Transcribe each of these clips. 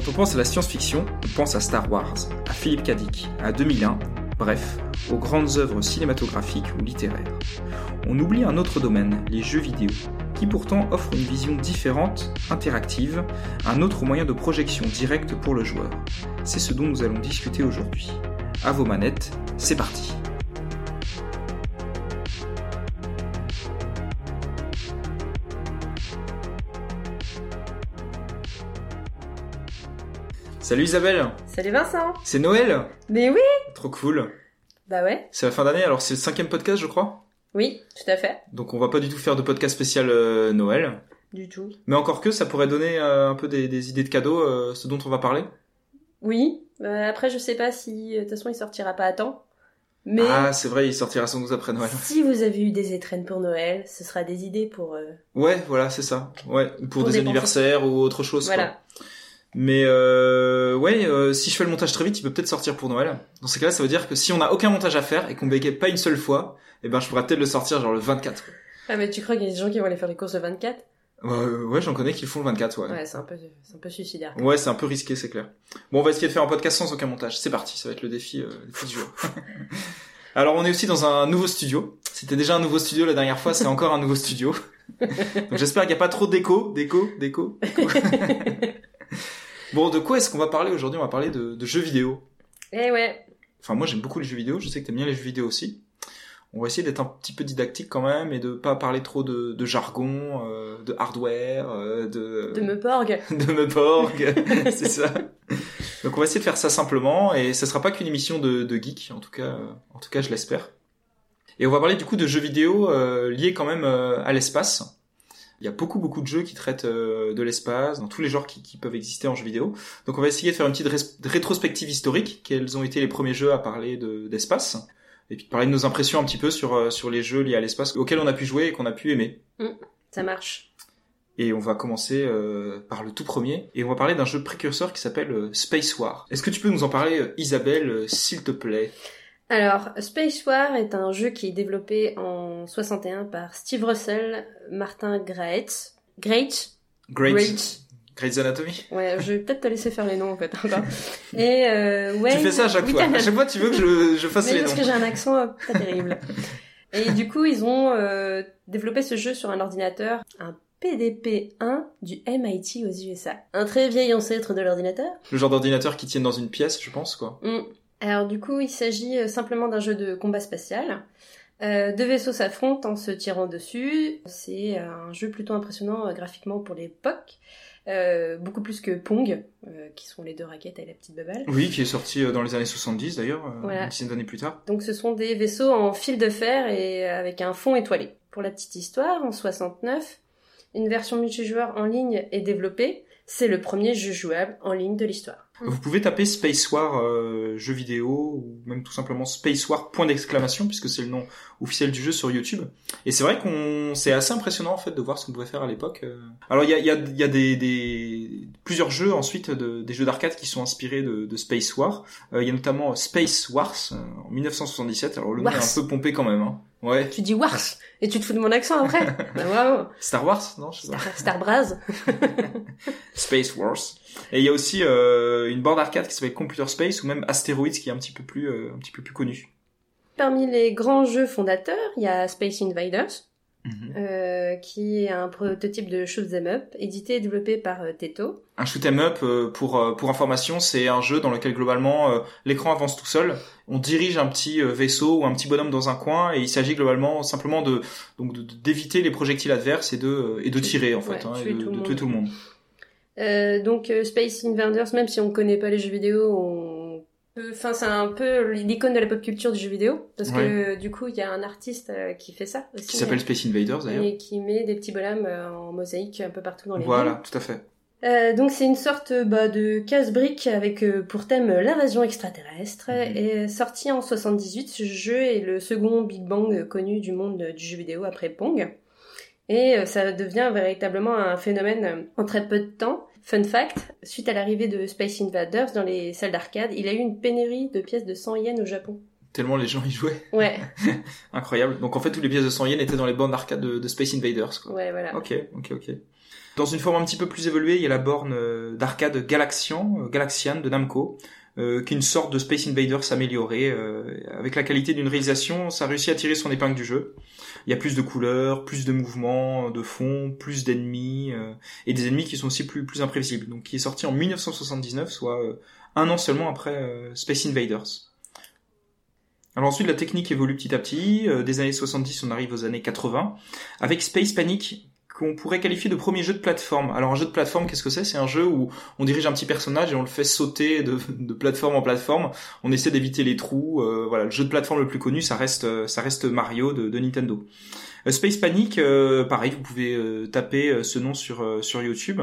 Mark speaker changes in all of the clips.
Speaker 1: Quand on pense à la science-fiction, on pense à Star Wars, à Philippe. Dick, à 2001, bref, aux grandes œuvres cinématographiques ou littéraires. On oublie un autre domaine, les jeux vidéo, qui pourtant offrent une vision différente, interactive, un autre moyen de projection directe pour le joueur. C'est ce dont nous allons discuter aujourd'hui. À vos manettes, c'est parti. Salut Isabelle,
Speaker 2: Salut Vincent
Speaker 1: c'est Noël
Speaker 2: Mais oui
Speaker 1: Trop cool.
Speaker 2: Bah ouais,
Speaker 1: C'est la fin d'année, alors c'est le cinquième podcast je crois.
Speaker 2: oui, tout à fait.
Speaker 1: Donc on va pas du tout faire de podcast spécial euh, Noël.
Speaker 2: Du tout.
Speaker 1: Mais encore que ça pourrait donner euh, un peu des, des idées de cadeaux, euh, ce dont on va parler.
Speaker 2: Oui, après je sais pas si, de toute façon il sortira pas à temps. Mais
Speaker 1: Ah c'est vrai, il sortira sans doute après Noël.
Speaker 2: si vous avez eu des étrennes pour Noël, ce sera des idées pour... euh,
Speaker 1: Ouais, voilà, c'est ça. Ouais, ou pour,
Speaker 2: Pour
Speaker 1: des anniversaires ou autre chose. quoi. Mais euh, ouais, euh, si je fais le montage très vite, il peut peut-être sortir pour Noël. Dans ces cas-là, ça veut dire que si on a aucun montage à faire et qu'on bégaye pas une seule fois, eh ben je pourrais peut-être le sortir genre le 24.
Speaker 2: Ah mais tu crois qu'il y a des gens qui vont aller faire les courses le 24
Speaker 1: Ouais, euh, ouais, j'en connais qui le font le 24, ouais.
Speaker 2: Ouais, c'est un peu, c'est un peu suicidaire.
Speaker 1: Ouais, c'est un peu risqué, c'est clair. Bon, on va essayer de faire un podcast sans aucun montage. C'est parti, ça va être le défi, euh, le défi du jour. Alors, on est aussi dans un nouveau studio. C'était déjà un nouveau studio la dernière fois, c'est encore un nouveau studio. Donc, j'espère qu'il n'y a pas trop d'écho, d'écho, d'écho. bon, de quoi est-ce qu'on va parler aujourd'hui? On va parler de, de jeux vidéo.
Speaker 2: Eh ouais,
Speaker 1: Enfin, moi, j'aime beaucoup les jeux vidéo. Je sais que t'aimes bien les jeux vidéo aussi. On va essayer d'être un petit peu didactique quand même et de pas parler trop de, de jargon, euh, de hardware, euh, de
Speaker 2: de me porg.
Speaker 1: de me porg, c'est ça. Donc on va essayer de faire ça simplement et ce sera pas qu'une émission de, de geek, en tout cas, euh, en tout cas je l'espère. Et on va parler du coup de jeux vidéo euh, liés quand même euh, à l'espace. Il y a beaucoup beaucoup de jeux qui traitent euh, de l'espace, dans tous les genres qui, qui peuvent exister en jeux vidéo. Donc on va essayer de faire une petite rétrospective historique, quels ont été les premiers jeux à parler de- d'espace, et puis de parler de nos impressions un petit peu sur, euh, sur les jeux liés à l'espace auxquels on a pu jouer et qu'on a pu aimer.
Speaker 2: Ça marche.
Speaker 1: Et on va commencer euh, par le tout premier. Et on va parler d'un jeu précurseur qui s'appelle euh, Space War. Est-ce que tu peux nous en parler, euh, Isabelle, s'il te plaît?
Speaker 2: Alors, Space War est un jeu qui est développé en 61 par Steve Russell, Martin. Great Great.
Speaker 1: Great. Grey's Anatomy
Speaker 2: Ouais, je vais peut-être te laisser faire les noms en fait. Et euh, ouais.
Speaker 1: Tu fais ça à chaque fois. À chaque fois, tu veux que je, je fasse
Speaker 2: Mais
Speaker 1: les
Speaker 2: parce
Speaker 1: noms.
Speaker 2: que j'ai un accent euh, pas terrible. Et du coup, ils ont euh, développé ce jeu sur un ordinateur, un PDP-1 du MIT aux USA. Un très vieil ancêtre de l'ordinateur.
Speaker 1: Le genre d'ordinateur qui tiennent dans une pièce, je pense, quoi.
Speaker 2: Mm. Alors du coup, il s'agit euh, simplement d'un jeu de combat spatial. Euh, deux vaisseaux s'affrontent en se tirant dessus. C'est un jeu plutôt impressionnant euh, graphiquement pour l'époque. Euh, beaucoup plus que Pong, euh, qui sont les deux raquettes et la petite baballe.
Speaker 1: Oui, qui est sorti euh, dans les années 70 d'ailleurs, euh,
Speaker 2: Voilà.
Speaker 1: une dizaine d'années plus tard.
Speaker 2: Donc ce sont des vaisseaux en fil de fer et avec un fond étoilé. Pour la petite histoire, en 69, une version multijoueur en ligne est développée. C'est le premier jeu jouable en ligne de l'histoire.
Speaker 1: Vous pouvez taper Space War euh, jeu vidéo ou même tout simplement Space War point d'exclamation puisque c'est le nom officiel du jeu sur YouTube. Et c'est vrai qu'on c'est assez impressionnant en fait de voir ce qu'on pouvait faire à l'époque. euh. Alors il y a, il y a, y a des, des plusieurs jeux ensuite de, des jeux d'arcade qui sont inspirés de, de Space War. Euh, il y a notamment Space Wars euh, en 1977. Alors le nom
Speaker 2: Wars.
Speaker 1: est un peu pompé quand même. Hein. Ouais.
Speaker 2: Tu dis Wars et tu te fous de mon accent après. Bah, Bravo.
Speaker 1: Star Wars non je sais pas.
Speaker 2: Star, Star Braz.
Speaker 1: Space Wars. Et il y a aussi euh, une borne arcade qui s'appelle Computer Space ou même Asteroids qui est un petit peu plus euh, un petit peu plus connu.
Speaker 2: Parmi les grands jeux fondateurs, il y a Space Invaders,
Speaker 1: Mhm.
Speaker 2: euh, qui est un prototype de shoot 'em up, édité et développé par Teto.
Speaker 1: Un shoot 'em up pour pour information, c'est un jeu dans lequel globalement l'écran avance tout seul. On dirige un petit vaisseau ou un petit bonhomme dans un coin et il s'agit globalement simplement de donc d'éviter les projectiles adverses et de et de tirer en fait
Speaker 2: Ouais,
Speaker 1: hein, et de, tuer tout le monde.
Speaker 2: Euh, donc euh, Space Invaders, même si on connaît pas les jeux vidéo, on peut- Enfin, c'est un peu l'icône de la pop culture du jeu vidéo, parce que du coup, il y a un artiste euh, qui fait ça aussi.
Speaker 1: Qui s'appelle Space Invaders d'ailleurs.
Speaker 2: et qui met des petits bonhommes euh, en mosaïque un peu partout dans les
Speaker 1: Voilà, tout à fait.
Speaker 2: Euh, donc c'est une sorte bah, de casse-brique avec euh, pour thème l'invasion extraterrestre
Speaker 1: Mhm.
Speaker 2: et sorti en 78. Ce jeu est le second Big Bang connu du monde du jeu vidéo après Pong. Et euh, ça devient véritablement un phénomène euh, en très peu de temps. Fun fact, suite à l'arrivée de Space Invaders dans les salles d'arcade, il a eu une pénurie de pièces de 100 yens au Japon.
Speaker 1: Tellement les gens y jouaient.
Speaker 2: Ouais,
Speaker 1: Incroyable. Donc en fait, toutes les pièces de 100 yens étaient dans les bornes d'arcade de, de Space Invaders. Quoi.
Speaker 2: ouais, voilà.
Speaker 1: Ok, ok, ok. Dans une forme un petit peu plus évoluée, il y a la borne euh, d'arcade Galaxian, Galaxian de Namco, euh, qui est une sorte de Space Invaders améliorée. avec la qualité d'une réalisation, ça réussit à tirer son épingle du jeu. Il y a plus de couleurs, plus de mouvements, de fond, plus d'ennemis, et des ennemis qui sont aussi plus, plus imprévisibles. Donc qui est sorti en 1979, soit un an seulement après Space Invaders. Alors ensuite, la technique évolue petit à petit. des années 70, on arrive aux années 80, avec Space Panic, qu'on pourrait qualifier de premier jeu de plateforme. Alors un jeu de plateforme, qu'est-ce que c'est? C'est un jeu où on dirige un petit personnage et on le fait sauter de, plateforme en plateforme. On essaie d'éviter les trous. Euh, voilà, le jeu de plateforme le plus connu, ça reste, euh, ça reste Mario de, de Nintendo. Euh, Space Panic, pareil, vous pouvez taper ce nom sur sur YouTube.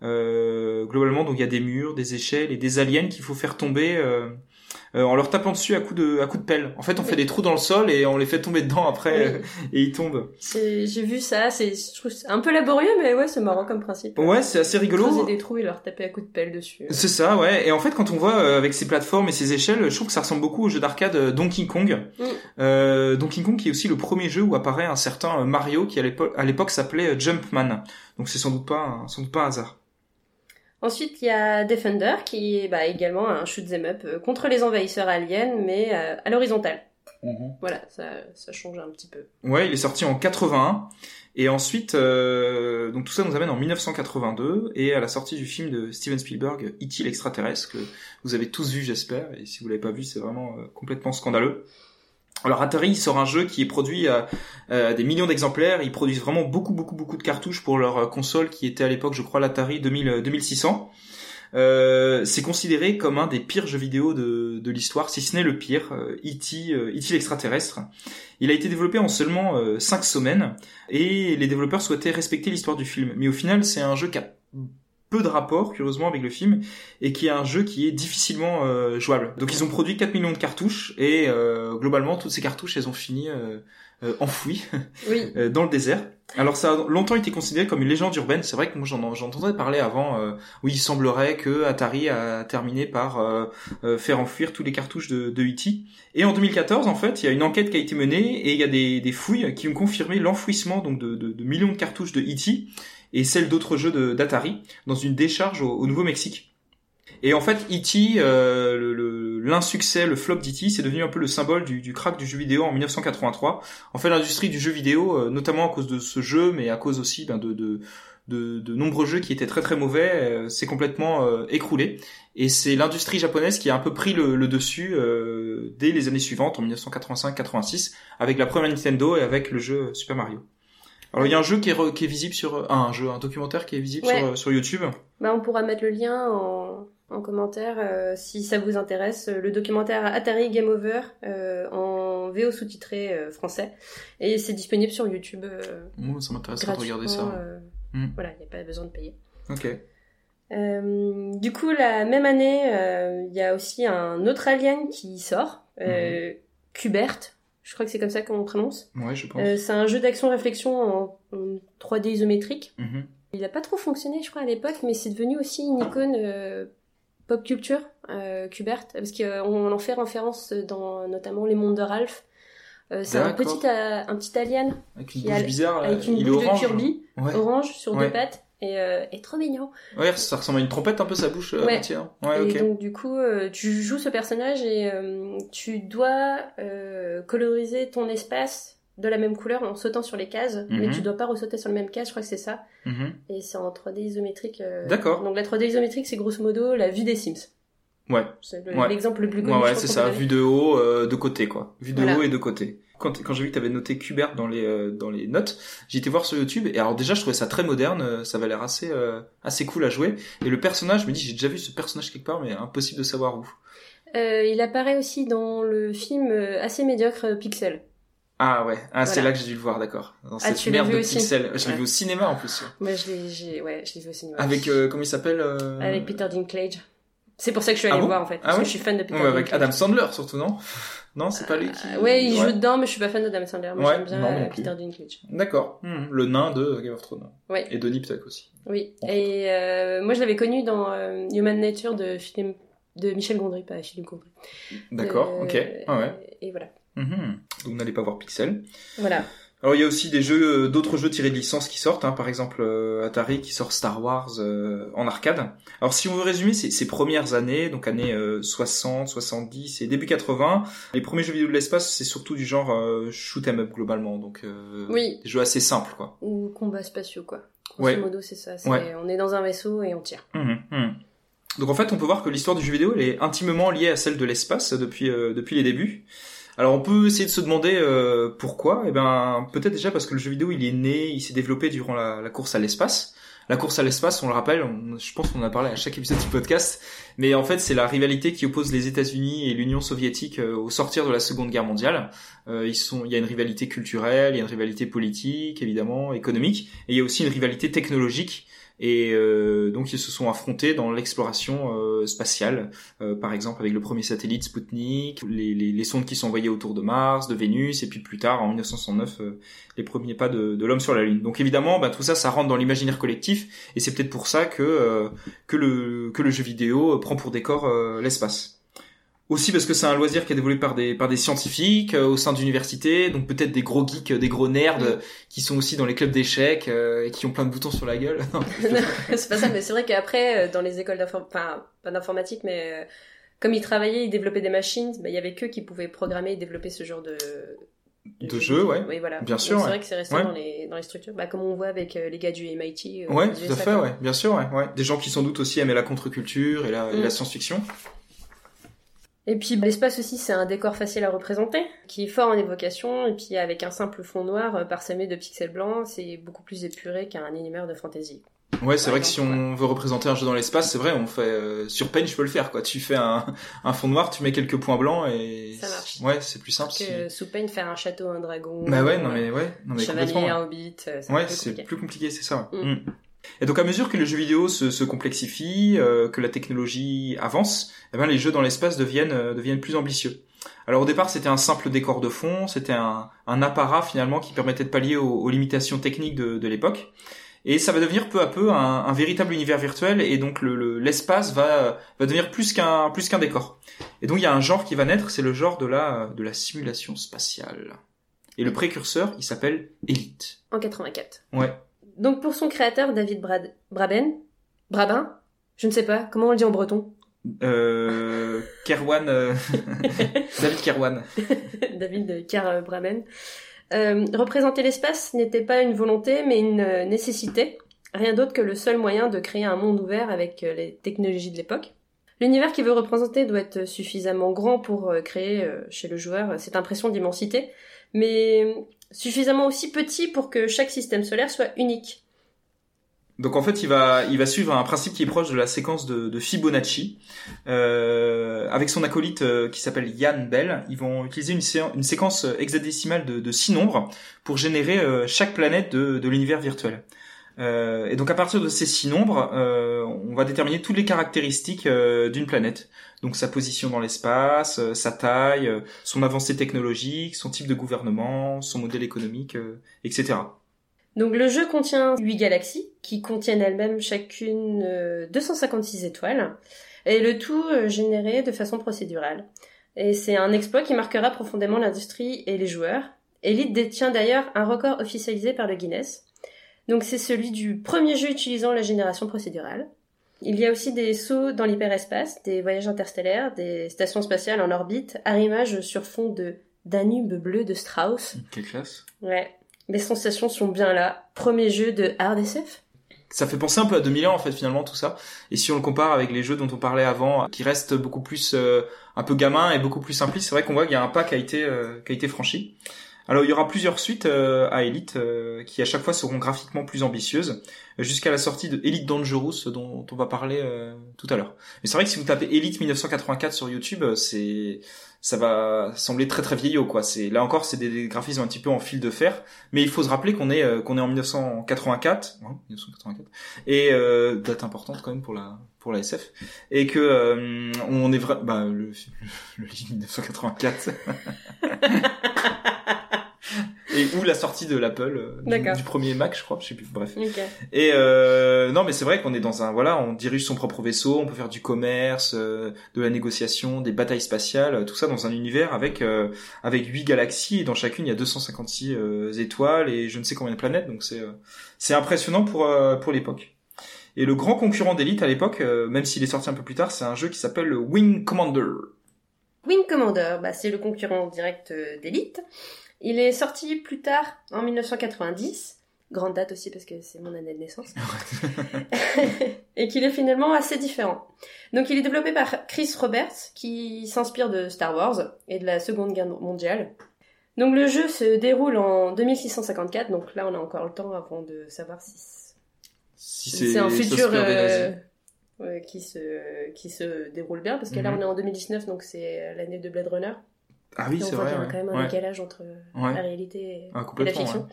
Speaker 1: globalement, donc il y a des murs, des échelles et des aliens qu'il faut faire tomber euh, en leur tapant dessus à coup de à coup de pelle. En fait, on fait des trous dans le sol et on les fait tomber dedans après euh, et ils tombent.
Speaker 2: J'ai vu ça, c'est un peu laborieux mais ouais, c'est marrant comme principe.
Speaker 1: Ouais, c'est assez rigolo.
Speaker 2: Creuser des trous et leur taper à coup de pelle dessus.
Speaker 1: C'est ça, ouais. Et en fait, quand on voit euh, avec ces plateformes et ces échelles, je trouve que ça ressemble beaucoup au jeu d'arcade Donkey Kong. Mm. Euh, Donkey Kong qui est aussi le premier jeu où apparaît un certain Mario qui à l'époque s'appelait Jumpman. Donc c'est sans doute pas sans doute pas un hasard.
Speaker 2: Ensuite, il y a Defender, qui est bah, également un shoot 'em up euh, contre les envahisseurs aliens, mais euh, à l'horizontale. Mhm. Voilà, ça, ça, change un petit peu.
Speaker 1: Ouais, il est sorti en 81. Et ensuite, euh, donc tout ça nous amène en 1982 et à la sortie du film de Steven Spielberg, E.T. l'extraterrestre, que vous avez tous vu j'espère, et si vous l'avez pas vu, c'est vraiment complètement scandaleux. Alors Atari sort un jeu qui est produit à, des millions d'exemplaires. Ils produisent vraiment beaucoup beaucoup beaucoup de cartouches pour leur euh, console qui était à l'époque, je crois, l'Atari 2600. Euh, c'est considéré comme un des pires jeux vidéo de, de l'histoire, si ce n'est le pire, E.T. Euh, e l'extraterrestre. Il a été développé en seulement 5 semaines et les développeurs souhaitaient respecter l'histoire du film. Mais au final, c'est un jeu qui a peu de rapport, curieusement, avec le film, et qui est un jeu qui est difficilement euh, jouable. Donc ils ont produit 4 millions de cartouches, et euh, globalement, toutes ces cartouches, elles ont fini euh, enfouies dans le désert. Alors ça a longtemps été considéré comme une légende urbaine. C'est vrai que moi j'entendais parler avant où il semblerait que Atari a terminé par faire enfouir tous les cartouches de, de E.T. Et en 2014, en fait, il y a une enquête qui a été menée et il y a des, des fouilles qui ont confirmé l'enfouissement donc de, de, de, millions de cartouches de E.T et celle d'autres jeux d'Atari dans une décharge au, Nouveau-Mexique. Et en fait, E.T., euh, l'insuccès, le, flop d'E.T., c'est devenu un peu le symbole du, du, crack du jeu vidéo en 1983. En fait, l'industrie du jeu vidéo, euh, notamment à cause de ce jeu, mais à cause aussi ben, de, de, de, de, nombreux jeux qui étaient très très mauvais, euh, s'est complètement euh, écroulé. Et c'est l'industrie japonaise qui a un peu pris le, le dessus dès les années suivantes, en 1985-86, avec la première Nintendo et avec le jeu Super Mario. Alors il y a un jeu qui est, qui est visible sur ah, un jeu, un documentaire qui est visible sur, sur YouTube.
Speaker 2: Bah on pourra mettre le lien en, en commentaire euh, si ça vous intéresse. Le documentaire Atari Game Over euh, en VO sous-titré euh, français et c'est disponible sur YouTube.
Speaker 1: Moi ça m'intéresse de regarder ça.
Speaker 2: Hmm. Voilà, il n'y a pas besoin de payer.
Speaker 1: Ok.
Speaker 2: du coup, la même année, il y a aussi un autre alien qui sort. Kubert, je crois que c'est comme ça qu'on prononce.
Speaker 1: Ouais, je pense. Euh,
Speaker 2: c'est un jeu d'action-réflexion en, 3D isométrique. Mhm. Il n'a pas trop fonctionné, je crois, à l'époque, mais c'est devenu aussi une icône euh, pop culture, euh, Kubert, parce qu'on en fait référence dans notamment Les Mondes de Ralph. c'est un petit, un petit alien
Speaker 1: avec une bouche bizarre,
Speaker 2: avec une bouche de Kirby, orange sur deux pattes et, euh, et trop mignon.
Speaker 1: Ouais, ça ressemble à une trompette un peu sa bouche. Euh, ouais. Hein. ouais
Speaker 2: et donc du coup, euh, tu joues ce personnage et euh, tu dois coloriser ton espace de la même couleur en sautant sur les cases, mais mhm. tu dois pas ressauter sur le même case, je crois que c'est ça. Mhm. Et c'est en 3D isométrique.
Speaker 1: D'accord.
Speaker 2: Donc la 3D isométrique, c'est grosso modo la vue des Sims.
Speaker 1: Ouais.
Speaker 2: C'est l'exemple le, plus connu.
Speaker 1: Ouais, ouais c'est ça, vue de haut, de côté quoi. Vue de haut et de côté quand, quand j'ai vu que tu avais noté Kubert dans les euh, dans les notes, j'ai été voir sur YouTube et alors déjà je trouvais ça très moderne, euh, ça avait l'air assez euh, assez cool à jouer et le personnage, je me dis j'ai déjà vu ce personnage quelque part mais impossible de savoir où.
Speaker 2: il apparaît aussi dans le film assez médiocre Pixel.
Speaker 1: Ah ouais, ah, c'est là que j'ai dû le voir, d'accord. Dans ah, cette merde de Pixel. Je l'ai vu au cinéma en plus.
Speaker 2: Moi je l'ai ouais, je l'ai vu au cinéma.
Speaker 1: Avec comment il s'appelle
Speaker 2: Avec Peter Dinklage. C'est pour ça que je suis allée ah voir en fait. Parce ah que je suis fan de Peter ouais,
Speaker 1: Avec Adam Sandler surtout, non? Non, c'est pas lui qui.
Speaker 2: Euh, ouais, il joue dedans, mais je suis pas fan de Adam Sandler. Moi, j'aime bien euh, Peter Dinklage.
Speaker 1: D'accord. Hmm, le nain de Game of Thrones.
Speaker 2: Ouais.
Speaker 1: Et de Nip aussi.
Speaker 2: Oui. Et euh, moi, je l'avais connu dans euh, Human Nature de Philippe, de Michel Gondry, pas Philippe Gondry.
Speaker 1: D'accord. ok. Ah ouais.
Speaker 2: Et voilà.
Speaker 1: Mhm. Donc n'allez pas voir Pixel.
Speaker 2: Voilà.
Speaker 1: Alors il y a aussi des jeux, euh, d'autres jeux tirés de licences qui sortent, hein, par exemple euh, Atari qui sort Star Wars euh, en arcade. Alors si on veut résumer ces, ces premières années, donc années 60, 70 et début 80, les premiers jeux vidéo de l'espace c'est surtout du genre shoot 'em up globalement, donc
Speaker 2: oui.
Speaker 1: des jeux assez simples quoi.
Speaker 2: Ou combats spatiaux quoi. Grosso
Speaker 1: Ouais.
Speaker 2: modo c'est ça, c'est- on est dans un vaisseau et on tire.
Speaker 1: Mhm, mhm. Donc en fait, on peut voir que l'histoire du jeu vidéo elle est intimement liée à celle de l'espace depuis euh, depuis les débuts. Alors on peut essayer de se demander euh, pourquoi. Eh ben peut-être déjà parce que le jeu vidéo il est né, il s'est développé durant la, course à l'espace. La course à l'espace, on le rappelle, je pense qu'on en a parlé à chaque épisode du podcast, mais en fait c'est la rivalité qui oppose les États-Unis et l'Union soviétique euh, au sortir de la Seconde Guerre mondiale. Euh, ils sont, il y a une rivalité culturelle, il y a une rivalité politique, évidemment, économique, et il y a aussi une rivalité technologique. Et euh, donc ils se sont affrontés dans l'exploration euh, spatiale, euh, par exemple avec le premier satellite Sputnik, les, les, les sondes qui sont envoyées autour de Mars, de Vénus, et puis plus tard en 1969 euh, les premiers pas de, de l'homme sur la Lune. Donc évidemment, bah, tout ça, ça rentre dans l'imaginaire collectif, et c'est peut-être pour ça que euh, que le que le jeu vidéo prend pour décor euh, l'espace. Aussi parce que c'est un loisir qui est développé par des par des scientifiques euh, au sein d'universités, donc peut-être des gros geeks, des gros nerds
Speaker 2: Mm.
Speaker 1: euh, qui sont aussi dans les clubs d'échecs euh, et qui ont plein de boutons sur la gueule.
Speaker 2: C'est pas ça, mais c'est vrai qu'après, euh, dans les écoles d'informatique, enfin, pas d'informatique, mais euh, comme ils travaillaient, ils développaient des machines, bah, il y avait qu'eux qui pouvaient programmer et développer ce genre de...
Speaker 1: De jeu, ouais.
Speaker 2: Oui, voilà.
Speaker 1: Bien
Speaker 2: Donc,
Speaker 1: sûr,
Speaker 2: C'est
Speaker 1: ouais.
Speaker 2: vrai que c'est resté
Speaker 1: Ouais.
Speaker 2: dans, les, dans les structures, bah, comme on voit avec euh, les gars du MIT.
Speaker 1: Ouais, tout à fait, ouais, bien sûr, ouais, ouais. Des gens qui sans doute aussi aimaient la contre-culture et la, et
Speaker 2: Mm.
Speaker 1: la science-fiction.
Speaker 2: Et puis bah, l'espace aussi, c'est un décor facile à représenter, qui est fort en évocation, et puis avec un simple fond noir euh, parsemé de pixels blancs, c'est beaucoup plus épuré qu'un univers de fantasy.
Speaker 1: Ouais, c'est vrai que si on veut représenter un jeu dans l'espace, c'est vrai, on fait euh, sur Paint, je peux le faire quoi. Tu fais un, un fond noir, tu mets quelques points blancs et
Speaker 2: Ça marche.
Speaker 1: Ouais, c'est plus simple.
Speaker 2: Parce que
Speaker 1: si-
Speaker 2: euh, sous Paint, faire un château, un dragon,
Speaker 1: Bah ouais,
Speaker 2: euh,
Speaker 1: non mais ouais, non
Speaker 2: un
Speaker 1: mais
Speaker 2: chevalier,
Speaker 1: complètement.
Speaker 2: un hobbit, euh,
Speaker 1: Ouais, c'est plus compliqué, c'est ça. ouais.
Speaker 2: Mm.
Speaker 1: Mm. Et donc à mesure que le jeu vidéo se, se complexifie, euh, que la technologie avance, eh ben les jeux dans l'espace deviennent euh, deviennent plus ambitieux. Alors au départ c'était un simple décor de fond, c'était un, un apparat finalement qui permettait de pallier aux, aux limitations techniques de, de l'époque. Et ça va devenir peu à peu un, un véritable univers virtuel et donc le- le- l'espace va va devenir plus qu'un plus qu'un décor. Et donc il y a un genre qui va naître, c'est le genre de la de la simulation spatiale. Et le précurseur, il s'appelle Elite.
Speaker 2: En 84.
Speaker 1: Ouais.
Speaker 2: Donc pour son créateur, David Brad... Braben Brabin Je ne sais pas, comment on le dit en breton
Speaker 1: Euh, Kerwan, euh, David Kerwan.
Speaker 2: David Car Braben. Euh, représenter l'espace n'était pas une volonté, mais une euh, nécessité. Rien d'autre que le seul moyen de créer un monde ouvert avec euh, les technologies de l'époque. L'univers qu'il veut représenter doit être suffisamment grand pour euh, créer euh, chez le joueur euh, cette impression d'immensité, mais suffisamment aussi petit pour que chaque système solaire soit unique.
Speaker 1: Donc en fait, il va, il va suivre un principe qui est proche de la séquence de, Fibonacci. Euh, avec son acolyte euh, qui s'appelle Yann Bell, ils vont utiliser une, sé- une séquence hexadécimale de, six nombres pour générer euh, chaque planète de l'univers virtuel. Euh, et donc à partir de ces six nombres, euh, on va déterminer toutes les caractéristiques euh, d'une planète. Donc sa position dans l'espace, euh, sa taille, euh, son avancée technologique, son type de gouvernement, son modèle économique, euh, etc.
Speaker 2: Donc le jeu contient 8 galaxies qui contiennent elles-mêmes chacune euh, 256 étoiles et le tout généré de façon procédurale. Et c'est un exploit qui marquera profondément l'industrie et les joueurs. Elite détient d'ailleurs un record officialisé par le Guinness. Donc c'est celui du premier jeu utilisant la génération procédurale. Il y a aussi des sauts dans l'hyperespace, des voyages interstellaires, des stations spatiales en orbite, arrimage sur fond de Danube bleu de Strauss.
Speaker 1: Quelle classe
Speaker 2: Ouais, les sensations sont bien là. Premier jeu de hard SF
Speaker 1: ça fait penser un peu à 2000 ans en fait finalement tout ça. Et si on le compare avec les jeux dont on parlait avant, qui restent beaucoup plus euh, un peu gamin et beaucoup plus simplistes, c'est vrai qu'on voit qu'il y a un pas qui a été euh, qui a été franchi. Alors il y aura plusieurs suites euh, à Elite euh, qui à chaque fois seront graphiquement plus ambitieuses, jusqu'à la sortie de Elite Dangerous dont on va parler euh, tout à l'heure. Mais c'est vrai que si vous tapez Elite 1984 sur YouTube, euh, c'est ça va sembler très très vieillot quoi. C'est là encore c'est des, graphismes un petit peu en fil de fer, mais il faut se rappeler qu'on est euh, qu'on est en 1984, hein, 1984 et euh, date importante quand même pour la pour la SF et que euh, on est vrai bah le le, le 1984 et ou la sortie de l'Apple euh, du, du premier Mac, je crois, je sais plus. Bref.
Speaker 2: Ok.
Speaker 1: Et euh, non, mais c'est vrai qu'on est dans un voilà, on dirige son propre vaisseau, on peut faire du commerce, euh, de la négociation, des batailles spatiales, euh, tout ça dans un univers avec euh, avec huit galaxies et dans chacune il y a 256 euh, étoiles et je ne sais combien de planètes, donc c'est euh, c'est impressionnant pour euh, pour l'époque. Et le grand concurrent d'Elite à l'époque, euh, même s'il est sorti un peu plus tard, c'est un jeu qui s'appelle le Wing Commander.
Speaker 2: Wing Commander, bah, c'est le concurrent direct d'Elite. Il est sorti plus tard, en 1990. Grande date aussi parce que c'est mon année de naissance. et qu'il est finalement assez différent. Donc il est développé par Chris Roberts, qui s'inspire de Star Wars et de la Seconde Guerre mondiale. Donc le jeu se déroule en 2654, donc là on a encore le temps avant de savoir si
Speaker 1: Si
Speaker 2: c'est un futur euh, qui se qui se déroule bien parce que là
Speaker 1: Mhm.
Speaker 2: on est en 2019 donc c'est l'année de Blade Runner.
Speaker 1: Ah oui, c'est vrai.
Speaker 2: qu'il y a
Speaker 1: ouais.
Speaker 2: quand même un
Speaker 1: Ouais.
Speaker 2: décalage entre
Speaker 1: Ouais.
Speaker 2: la réalité et,
Speaker 1: Ah,
Speaker 2: et la fiction.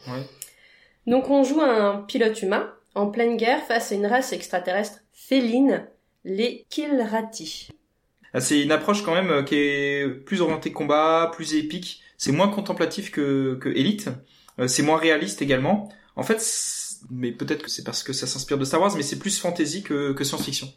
Speaker 2: Donc on joue un pilote humain en pleine guerre face à une race extraterrestre féline, les Kilrati.
Speaker 1: Ah, C'est une approche quand même euh, qui est plus orientée combat, plus épique. C'est moins contemplatif que, que Elite. Euh, c'est moins réaliste également. En fait, mais peut-être que c'est parce que ça s'inspire de Star Wars, mais c'est plus fantasy que, que science-fiction.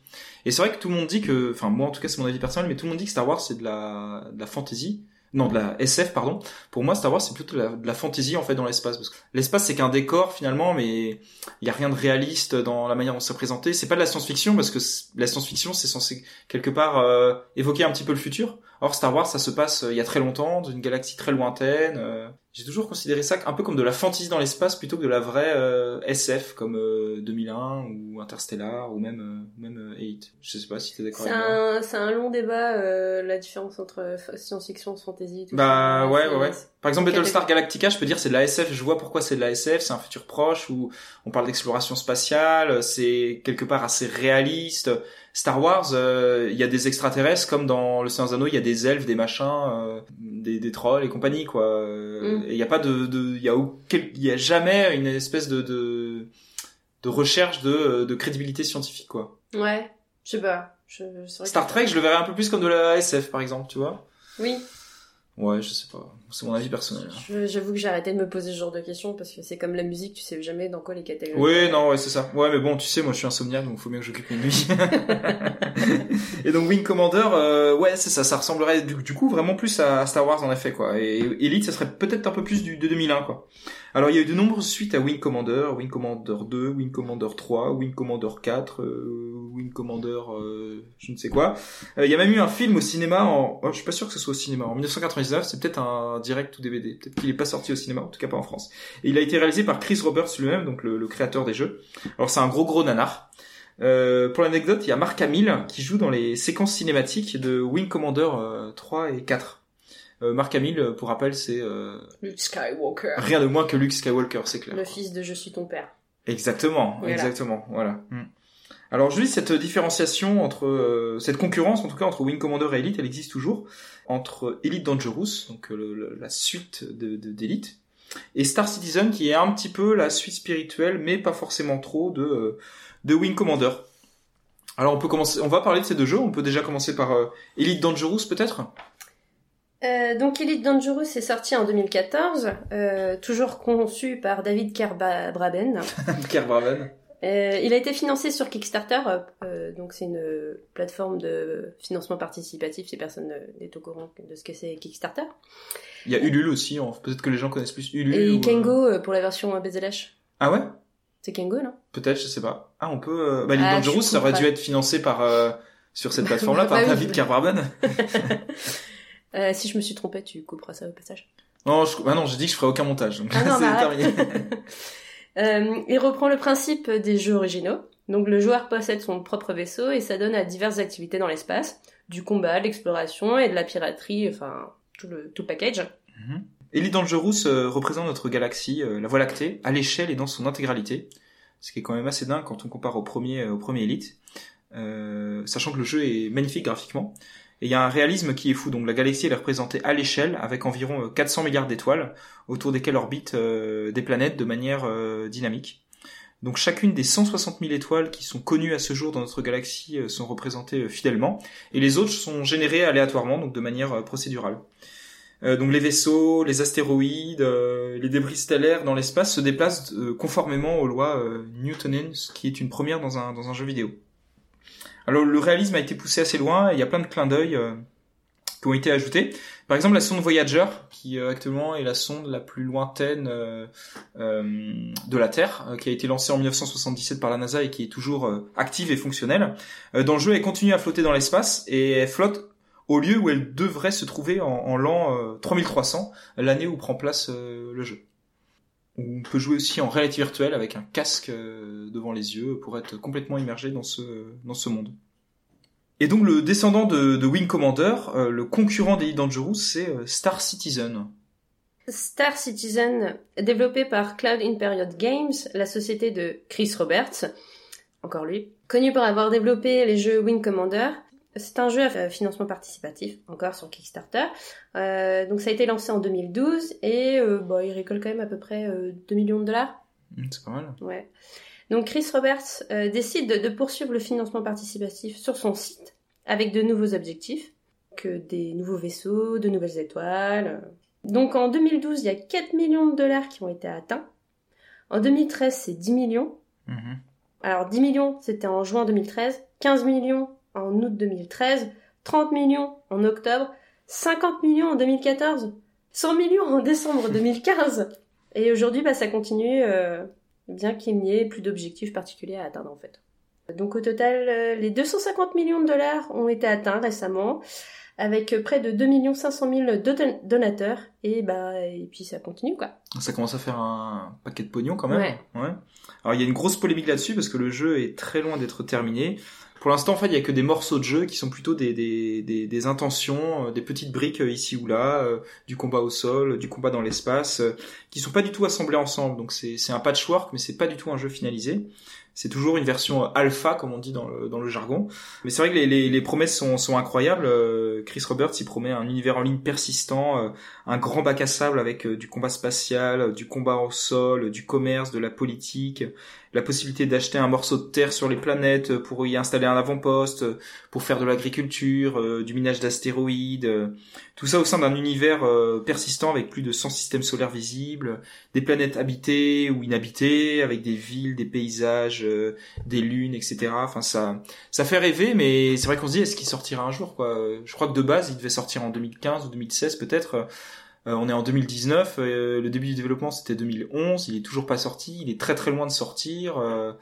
Speaker 1: Et c'est vrai que tout le monde dit que, enfin moi en tout cas c'est mon avis personnel, mais tout le monde dit que Star Wars c'est de la, de la fantasy. Non, de la SF, pardon. Pour moi, Star Wars, c'est plutôt de la, de la fantasy, en fait, dans l'espace. Parce que l'espace, c'est qu'un décor, finalement, mais il y a rien de réaliste dans la manière dont c'est présenté. C'est pas de la science-fiction, parce que la science-fiction, c'est censé, quelque part, euh, évoquer un petit peu le futur. Or, Star Wars, ça se passe euh, il y a très longtemps, dans une galaxie très lointaine. euh. J'ai toujours considéré ça un peu comme de la fantasy dans l'espace, plutôt que de la vraie euh, SF, comme euh, 2001, ou Interstellar, ou même, même euh, 8. Je sais pas si t'es d'accord
Speaker 2: C'est un, c'est un long débat, euh, la différence entre science-fiction, fantasy, tout
Speaker 1: Bah
Speaker 2: ça.
Speaker 1: ouais, ouais, ouais. Par exemple, Battlestar Galactica, je peux dire c'est de la SF, je vois pourquoi c'est de la SF, c'est un futur proche où on parle d'exploration spatiale, c'est quelque part assez réaliste. Star Wars, euh, il y a des extraterrestres comme dans Le Seigneur des Anneaux, il y a des elfes, des machins, euh, des, des trolls et compagnie quoi.
Speaker 2: Mm.
Speaker 1: et Il y a pas de, de il y a aucun- il y a jamais une espèce de de, de recherche de, de crédibilité scientifique quoi.
Speaker 2: Ouais, je sais pas. Je,
Speaker 1: Star Trek, je le verrais un peu plus comme de la SF par exemple, tu vois.
Speaker 2: Oui,
Speaker 1: Ouais, je sais pas, c'est mon avis personnel.
Speaker 2: je- j'avoue que j'ai arrêté de me poser ce genre de questions parce que c'est comme la musique, tu sais jamais dans quoi les catégories.
Speaker 1: Oui, non, ouais, c'est ça. Ouais, mais bon, tu sais, moi, je suis insomniaque, donc faut bien que j'occupe mes nuits. et donc, Wing Commander, euh, ouais, c'est ça, ça ressemblerait du, du coup vraiment plus à Star Wars en effet, quoi. Et Elite, ça serait peut-être un peu plus du, de 2001, quoi. Alors, il y a eu de nombreuses suites à Wing Commander, Wing Commander 2, Wing Commander 3, Wing Commander 4, euh, Wing Commander, euh, je ne sais quoi. Euh, Il y a même eu un film au cinéma en, oh, je suis pas sûr que ce soit au cinéma, en 1999, c'est peut-être un direct ou DVD, peut-être qu'il est pas sorti au cinéma, en tout cas pas en France. Et il a été réalisé par Chris Roberts lui-même, donc le, le créateur des jeux. Alors c'est un gros gros nanar. Euh, pour l'anecdote, il y a Mark Hamill qui joue dans les séquences cinématiques de Wing Commander euh, 3 et 4. Euh, Mark Hamill, euh, pour rappel, c'est euh,
Speaker 2: Luke Skywalker,
Speaker 1: rien de moins que Luke Skywalker, c'est clair.
Speaker 2: le fils de Je suis ton père.
Speaker 1: Exactement,
Speaker 2: Voilà.
Speaker 1: exactement, voilà. Hmm. Alors je dis cette différenciation entre euh, cette concurrence en tout cas entre Wing Commander et Elite, elle existe toujours entre Elite Dangerous, donc euh, le- le- la suite de de- d'Elite, et Star Citizen qui est un petit peu la suite spirituelle, mais pas forcément trop de euh, de Wing Commander. Alors on peut commencer, on va parler de ces deux jeux. On peut déjà commencer par euh, Elite Dangerous peut-être?
Speaker 2: Euh, donc Elite Dangerous est sorti en 2014, euh, toujours conçu par David Kerbraben.
Speaker 1: Kerr Braven.
Speaker 2: Euh, il a été financé sur Kickstarter, euh, euh, donc c'est une plateforme de financement participatif si personne euh, n'est au courant de ce que c'est Kickstarter.
Speaker 1: Il y a Ulule aussi. hein. Peut-être que les gens connaissent plus Ulule.
Speaker 2: Et
Speaker 1: ou, euh,
Speaker 2: Kengo euh, pour la version euh, BZH.
Speaker 1: Ah ouais?
Speaker 2: C'est Kengo, non?
Speaker 1: Peut-être, je sais pas. Ah, on peut. Euh... Bah,
Speaker 2: Ah,
Speaker 1: Dangerous, ça aurait dû être financé par euh, sur cette plateforme-là par
Speaker 2: Bah.
Speaker 1: David.
Speaker 2: Euh, Si je me suis trompée, tu couperas ça au passage.
Speaker 1: Non, je... bah non, j'ai dit que je ferais aucun montage. Donc
Speaker 2: Ah
Speaker 1: c'est terminé.
Speaker 2: Euh, il reprend le principe des jeux originaux. Donc le joueur possède son propre vaisseau et ça donne à diverses activités dans l'espace, du combat, de l'exploration et de la piraterie, enfin tout le tout package.
Speaker 1: Mhm. Elite Dangerous euh, représente notre galaxie, euh, la Voie lactée, à l'échelle et dans son intégralité. Ce qui est quand même assez dingue quand on compare au premier, euh, au premier Elite. Sachant que le jeu est magnifique graphiquement. Et il y a un réalisme qui est fou. Donc la galaxie est représentée à l'échelle avec environ euh, 400 milliards d'étoiles autour desquelles orbitent euh, des planètes de manière euh, dynamique. Donc chacune des 160 000 étoiles qui sont connues à ce jour dans notre galaxie euh, sont représentées euh, fidèlement, et les autres sont générées aléatoirement, donc de manière euh, procédurale. Euh, donc les vaisseaux, les astéroïdes, euh, les débris stellaires dans l'espace se déplacent euh, conformément aux lois newtoniennes, ce qui est une première dans un jeu vidéo. Alors le réalisme a été poussé assez loin, et il y a plein de clins d'œil qui ont été ajoutés. Par exemple la sonde Voyager, qui actuellement est la sonde la plus lointaine de la Terre, qui a été lancée en 1977 par la NASA et qui est toujours active et fonctionnelle. dans le jeu, elle continue à flotter dans l'espace et elle flotte au lieu où elle devrait se trouver en, l'an 3300, euh, l'année où prend place euh, le jeu. On peut jouer aussi en réalité virtuelle avec un casque euh, devant les yeux pour être complètement immergé dans ce, dans ce monde. Et donc le descendant de, Wing Commander, le concurrent des Dangerous, c'est Star Citizen.
Speaker 2: Star Citizen, développé par Cloud in Period Games, la société de Chris Roberts, encore lui, connu pour avoir développé les jeux Wing Commander, c'est un jeu à financement participatif, encore sur Kickstarter. Euh, donc ça a été lancé en 2012 et euh, bah, il récolte quand même à peu près 2 euh, millions de dollars.
Speaker 1: Mmh, c'est pas mal.
Speaker 2: Ouais. Donc Chris Roberts décide de, poursuivre le financement participatif sur son site avec de nouveaux objectifs, que des nouveaux vaisseaux, de nouvelles étoiles. Donc en 2012, il y a 4 millions de dollars qui ont été atteints. En 2013, c'est 10 millions. Mmh. Alors 10 millions, c'était en juin 2013. 15 millions en août 2013, 30 millions en octobre, 50 millions en 2014, 100 millions en décembre 2015. Et aujourd'hui, bah, ça continue, euh, bien qu'il n'y ait plus d'objectifs particuliers à atteindre en fait. Donc au total, euh, les 250 millions de dollars ont été atteints récemment, avec près de 2 500 000 donateurs, et bah et puis ça continue quoi.
Speaker 1: Ça commence à faire un paquet de pognon quand même. Ouais. ouais. Alors il y a une grosse polémique là-dessus parce que le jeu est très loin d'être terminé. Pour l'instant, en fait, il y a que des morceaux de jeu qui sont plutôt des, des, des, des intentions, euh, des petites briques euh, ici ou là, euh, du combat au sol, du combat dans l'espace, qui sont pas du tout assemblés ensemble. Donc c'est un patchwork, mais c'est pas du tout un jeu finalisé. C'est toujours une version alpha, comme on dit dans le, dans le jargon. Mais c'est vrai que les, les, les, promesses sont, sont incroyables. Chris Roberts, il promet un univers en ligne persistant, un grand bac à sable avec du combat spatial, du combat au sol, du commerce, de la politique, la possibilité d'acheter un morceau de terre sur les planètes pour y installer un avant-poste, pour faire de l'agriculture, euh, du minage d'astéroïdes, euh, tout ça au sein d'un univers euh, persistant avec plus de 100 systèmes solaires visibles, des planètes habitées ou inhabitées, avec des villes, des paysages, des lunes, etc. Enfin ça, ça fait rêver, mais c'est vrai qu'on se dit est-ce qu'il sortira un jour quoi? Je crois que de base il devait sortir en 2015 ou 2016 peut-être. Euh, on est en 2019, euh, le début du développement c'était 2011, il est toujours pas sorti, il est très très loin de sortir. Euh.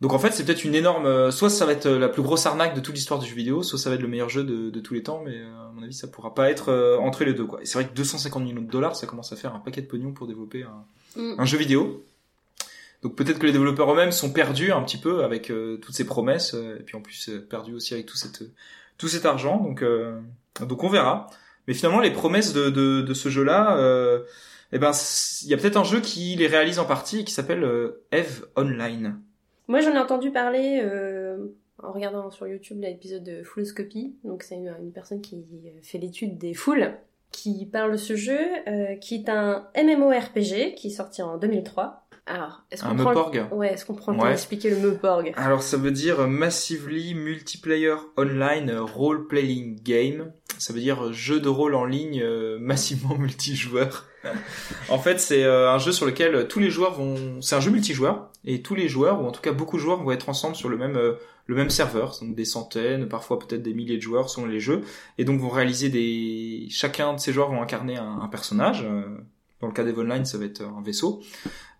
Speaker 1: Donc en fait c'est peut-être une énorme... Soit ça va être la plus grosse arnaque de toute l'histoire du jeu vidéo, soit ça va être le meilleur jeu de, tous les temps, mais à mon avis ça pourra pas être entre les deux. quoi. Et c'est vrai que 250 millions de dollars, ça commence à faire un paquet de pognon pour développer un, mm. jeu vidéo. Donc peut-être que les développeurs eux-mêmes sont perdus un petit peu avec toutes ces promesses, et puis en plus perdus aussi avec tout, cette, tout cet argent. Donc, donc on verra. Mais finalement, les promesses de, de, de ce jeu-là, euh, eh ben, il y a peut-être un jeu qui les réalise en partie et qui s'appelle euh, Eve Online.
Speaker 2: Moi, j'en ai entendu parler euh, en regardant sur YouTube l'épisode de Fulloscopy. Donc, c'est une, une, personne qui fait l'étude des foules, qui parle de ce jeu, qui est un MMORPG qui est sorti en 2003 alors, est-ce qu'on prend le... Ouais, est-ce qu'on prend le temps d'expliquer le MEPORG
Speaker 1: Alors, ça veut dire Massively Multiplayer Online Role Playing Game. Ça veut dire jeu de rôle en ligne euh, massivement multijoueur. en fait, c'est euh, un jeu sur lequel tous les joueurs vont. C'est un jeu multijoueur et tous les joueurs, ou en tout cas beaucoup de joueurs, vont être ensemble sur le même euh, le même serveur, donc des centaines, parfois peut-être des milliers de joueurs selon les jeux, et donc vont réaliser des. Chacun de ces joueurs vont incarner un, un personnage. Dans le cas d'Eve Online, ça va être un vaisseau.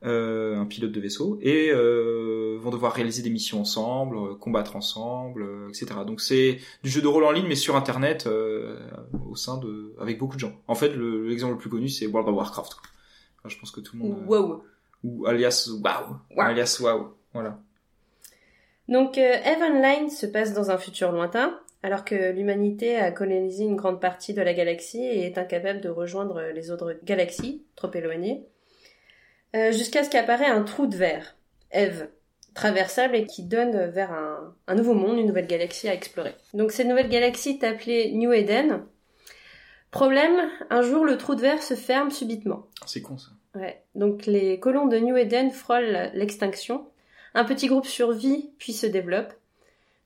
Speaker 1: Euh, un pilote de vaisseau, et euh, vont devoir réaliser des missions ensemble, euh, combattre ensemble, etc. Donc c'est du jeu de rôle en ligne, mais sur Internet, au sein de, avec beaucoup de gens. En fait, l'exemple le, plus connu, c'est World of Warcraft. je pense que tout le monde.
Speaker 2: Wow.
Speaker 1: Ou alias Wow. Alias Wow. Voilà.
Speaker 2: Donc, Eve Online se passe dans un futur lointain, alors que l'humanité a colonisé une grande partie de la galaxie et est incapable de rejoindre les autres galaxies, trop éloignées. Euh, jusqu'à ce qu'apparaît un trou de verre, Eve, traversable et qui donne vers un, nouveau monde, une nouvelle galaxie à explorer. Donc cette nouvelle galaxie est appelée New Eden. Problème, un jour le trou de verre se ferme subitement.
Speaker 1: C'est con ça.
Speaker 2: Ouais. Donc les colons de New Eden frôlent l'extinction. Un petit groupe survit puis se développe.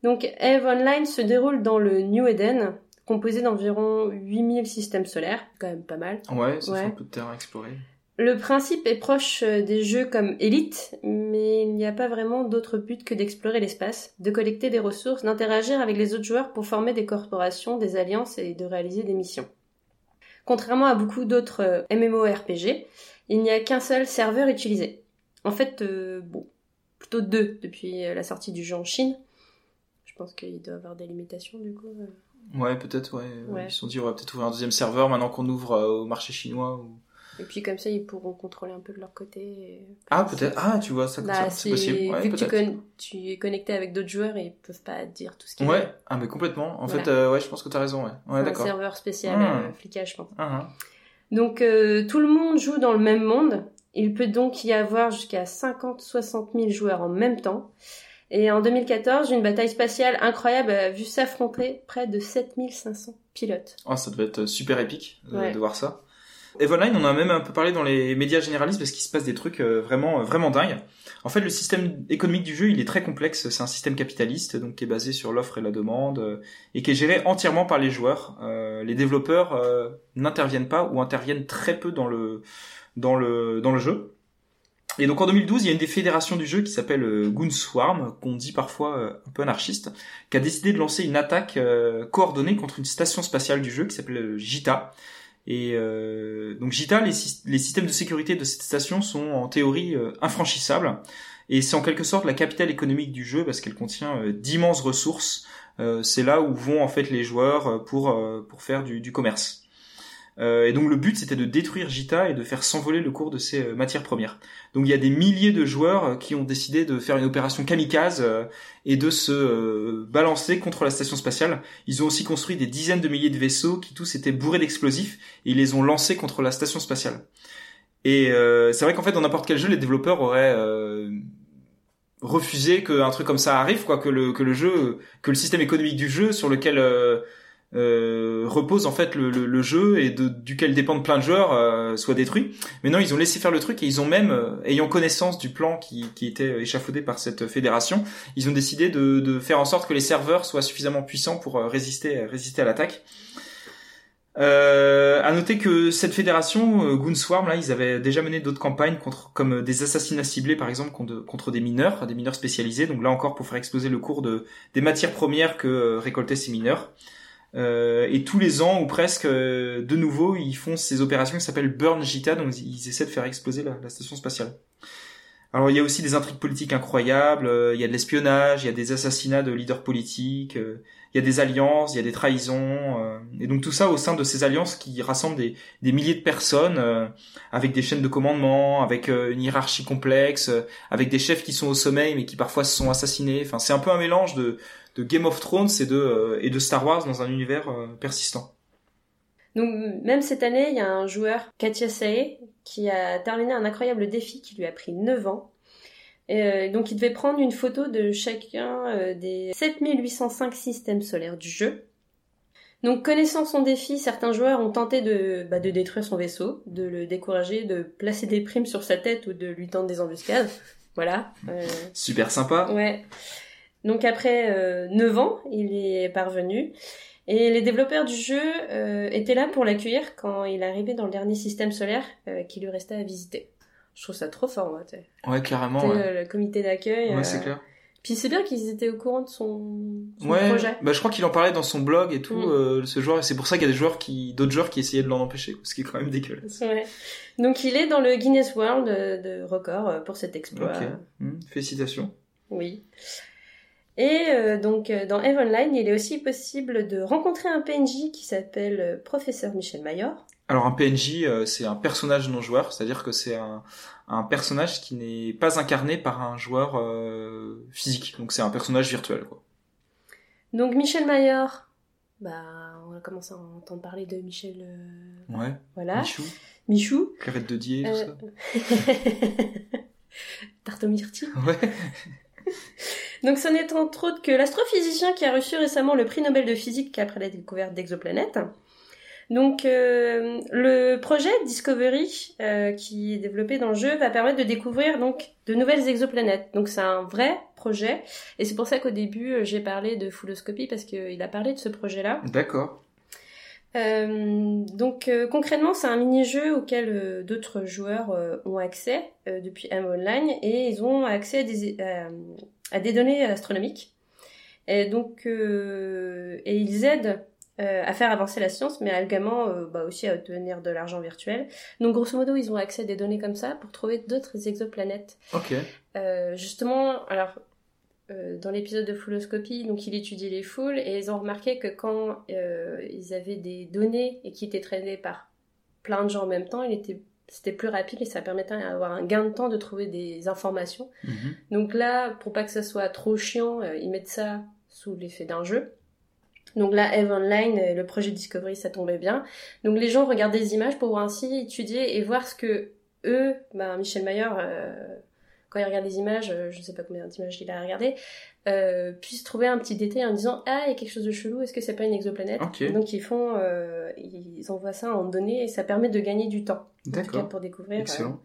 Speaker 2: Donc Eve Online se déroule dans le New Eden composé d'environ 8000 systèmes solaires, quand même pas mal.
Speaker 1: Ouais, ça
Speaker 2: Ouais.
Speaker 1: fait un peu de terrain à explorer.
Speaker 2: Le principe est proche euh, des jeux comme Elite, mais il n'y a pas vraiment d'autre but que d'explorer l'espace, de collecter des ressources, d'interagir avec les autres joueurs pour former des corporations, des alliances et de réaliser des missions. Contrairement à beaucoup d'autres euh, MMORPG, il n'y a qu'un seul serveur utilisé. En fait, euh, bon, plutôt deux depuis la sortie du jeu en Chine. Je pense qu'il doit y avoir des limitations du coup.
Speaker 1: Ouais, peut-être, ouais.
Speaker 2: Ouais.
Speaker 1: Ils se sont dit, on va peut-être ouvrir un deuxième serveur maintenant qu'on ouvre au marché chinois. ou-
Speaker 2: Et puis comme ça, ils pourront contrôler un peu de leur côté. et-
Speaker 1: Ah, peut-être. Ah, tu vois, ça,
Speaker 2: Bah,
Speaker 1: c'est possible. Ouais,
Speaker 2: vu que tu, con- tu es connecté avec d'autres joueurs et ils peuvent pas dire tout ce qu'ils
Speaker 1: Ouais,
Speaker 2: veulent.
Speaker 1: ah, mais complètement. En
Speaker 2: Voilà.
Speaker 1: fait, euh, ouais, je pense que t'as raison, ouais. Ouais,
Speaker 2: un serveur spécial euh, flicage, je pense.
Speaker 1: Ah, ah.
Speaker 2: Donc euh, tout le monde joue dans le même monde. Il peut donc y avoir jusqu'à 50-60 000 joueurs en même temps. Et en 2014, une bataille spatiale incroyable a vu s'affronter près de 7500 pilotes.
Speaker 1: Oh, ça devait être super épique de,
Speaker 2: Ouais.
Speaker 1: de voir ça. Eve Online, on a même un peu parlé dans les médias généralistes parce qu'il se passe des trucs euh, vraiment, euh, vraiment dingues. En fait, le système économique du jeu, il est très complexe. C'est un système capitaliste, donc qui est basé sur l'offre et la demande, euh, et qui est géré entièrement par les joueurs. Les développeurs n'interviennent pas ou interviennent très peu dans le dans le dans le jeu. Et donc en 2012, il y a une des fédérations du jeu qui s'appelle euh, Goonswarm, qu'on dit parfois un peu anarchiste, qui a décidé de lancer une attaque coordonnée contre une station spatiale du jeu qui s'appelle JITA. Et euh, donc JITA, les, syst- les systèmes de sécurité de cette station sont en théorie euh, infranchissables. Et c'est en quelque sorte la capitale économique du jeu parce qu'elle contient euh, d'immenses ressources. C'est là où vont en fait les joueurs pour faire du commerce. Euh, et donc le but c'était de détruire Jita et de faire s'envoler le cours de ces euh, matières premières. Donc il y a des milliers de joueurs euh, qui ont décidé de faire une opération kamikaze et de se balancer contre la station spatiale. Ils ont aussi construit des dizaines de milliers de vaisseaux qui tous étaient bourrés d'explosifs et ils les ont lancés contre la station spatiale. Et euh, c'est vrai qu'en fait dans n'importe quel jeu les développeurs auraient euh, refusé qu'un truc comme ça arrive, quoi, que le que le jeu, que le système économique du jeu sur lequel euh, euh, repose en fait le, jeu et duquel dépendent plein de joueurs euh, soit détruit. Mais non, ils ont laissé faire le truc et ils ont même, euh, ayant connaissance du plan qui, était échafaudé par cette fédération, ils ont décidé de, faire en sorte que les serveurs soient suffisamment puissants pour euh, résister résister à l'attaque. Euh, à noter que cette fédération, euh, Goonswarm, là, ils avaient déjà mené d'autres campagnes contre, comme euh, des assassinats ciblés, par exemple, contre, des mineurs, des mineurs spécialisés. Donc là encore, pour faire exploser le cours de, des matières premières que euh, récoltaient ces mineurs. Euh, et tous les ans ou presque, euh, de nouveau, ils font ces opérations qui s'appellent Burn Jita, donc ils essaient de faire exploser la station spatiale. Alors il y a aussi des intrigues politiques incroyables, euh, il y a de l'espionnage, il y a des assassinats de leaders politiques, euh, il y a des alliances, il y a des trahisons, euh, et donc tout ça au sein de ces alliances qui rassemblent des, milliers de personnes, avec des chaînes de commandement, avec une hiérarchie complexe, avec des chefs qui sont au sommeil mais qui parfois se sont assassinés. Enfin c'est un peu un mélange de, Game of Thrones et de, et de Star Wars dans un univers persistant.
Speaker 2: Donc même cette année, il y a un joueur, Katia Sae, qui a terminé un incroyable défi qui lui a pris 9 ans. Et euh, donc il devait prendre une photo de chacun euh, des 7805 systèmes solaires du jeu. Donc connaissant son défi, certains joueurs ont tenté de, bah, de détruire son vaisseau, de le décourager, de placer des primes sur sa tête ou de lui tendre des embuscades. Voilà. Euh,
Speaker 1: Super sympa.
Speaker 2: Ouais. Donc après euh, 9 ans, il y est parvenu. Et les développeurs du jeu euh, étaient là pour l'accueillir quand il arrivait dans le dernier système solaire euh, qui lui restait à visiter. Je trouve ça trop fort, moi. t'sais.
Speaker 1: Ouais, carrément. Ouais,
Speaker 2: euh, le comité d'accueil.
Speaker 1: Ouais,
Speaker 2: euh,
Speaker 1: c'est clair.
Speaker 2: Puis c'est bien qu'ils étaient au courant de son, son
Speaker 1: Ouais,
Speaker 2: projet.
Speaker 1: bah je crois qu'il en parlait dans son blog et tout,
Speaker 2: Mm.
Speaker 1: euh, ce joueur, et c'est pour ça qu'il y a des joueurs qui, d'autres joueurs qui essayaient de l'en empêcher, ce qui est quand même dégueulasse.
Speaker 2: Ouais. Donc il est dans le Guinness World de record pour cet exploit.
Speaker 1: Ok. Hmm, félicitations.
Speaker 2: Oui. Et euh, donc euh, dans Eve Online, il est aussi possible de rencontrer un PNJ qui s'appelle euh, Professeur Michel Mayor.
Speaker 1: Alors un PNJ, euh, c'est un personnage non joueur, c'est-à-dire que c'est un, un personnage qui n'est pas incarné par un joueur euh, physique, donc c'est un personnage virtuel. Quoi.
Speaker 2: Donc Michel Mayor, bah on va commencer à entendre parler de Michel, euh,
Speaker 1: Ouais.
Speaker 2: voilà,
Speaker 1: Michou,
Speaker 2: Michou.
Speaker 1: Clarette de Dier, tout ça. Ouais.
Speaker 2: Donc ce n'est entre autres que l'astrophysicien qui a reçu récemment le prix Nobel de physique après la découverte d'exoplanètes. Donc euh, le projet Discovery euh, qui est développé dans le jeu va permettre de découvrir donc de nouvelles exoplanètes. Donc c'est un vrai projet et c'est pour ça qu'au début euh, j'ai parlé de Fulloscopy parce qu'il a parlé de ce projet-là.
Speaker 1: D'accord.
Speaker 2: Euh, donc euh, concrètement, c'est un mini-jeu auquel euh, d'autres joueurs euh, ont accès euh, depuis M Online et ils ont accès à des, euh, à des données astronomiques. Et donc, euh, et ils aident euh, à faire avancer la science, mais également euh, bah, aussi à obtenir de l'argent virtuel. Donc grosso modo, ils ont accès à des données comme ça pour trouver d'autres exoplanètes.
Speaker 1: Ok.
Speaker 2: Euh, justement, alors euh, dans l'épisode de Fouloscopie, donc il étudie les foules et ils ont remarqué que quand euh, ils avaient des données et qui étaient traînées par plein de gens en même temps, il était c'était plus rapide et ça permettait d'avoir un gain de temps de trouver des informations.
Speaker 1: Mhm.
Speaker 2: Donc là, pour pas que ça soit trop chiant, euh, ils mettent ça sous l'effet d'un jeu. Donc là, Eve Online, euh, le projet Discovery, ça tombait bien. Donc les gens regardent des images pour ainsi étudier et voir ce que eux, ben, Michel Mayer, euh, quand il regarde les images, euh, je ne sais pas combien d'images il a regardé, euh, puisse trouver un petit détail en disant ah il y a quelque chose de chelou, est-ce que c'est pas une exoplanète. Donc ils font, euh, ils envoient ça en données et ça permet de gagner du temps.
Speaker 1: D'accord.
Speaker 2: pour découvrir.
Speaker 1: Excellent.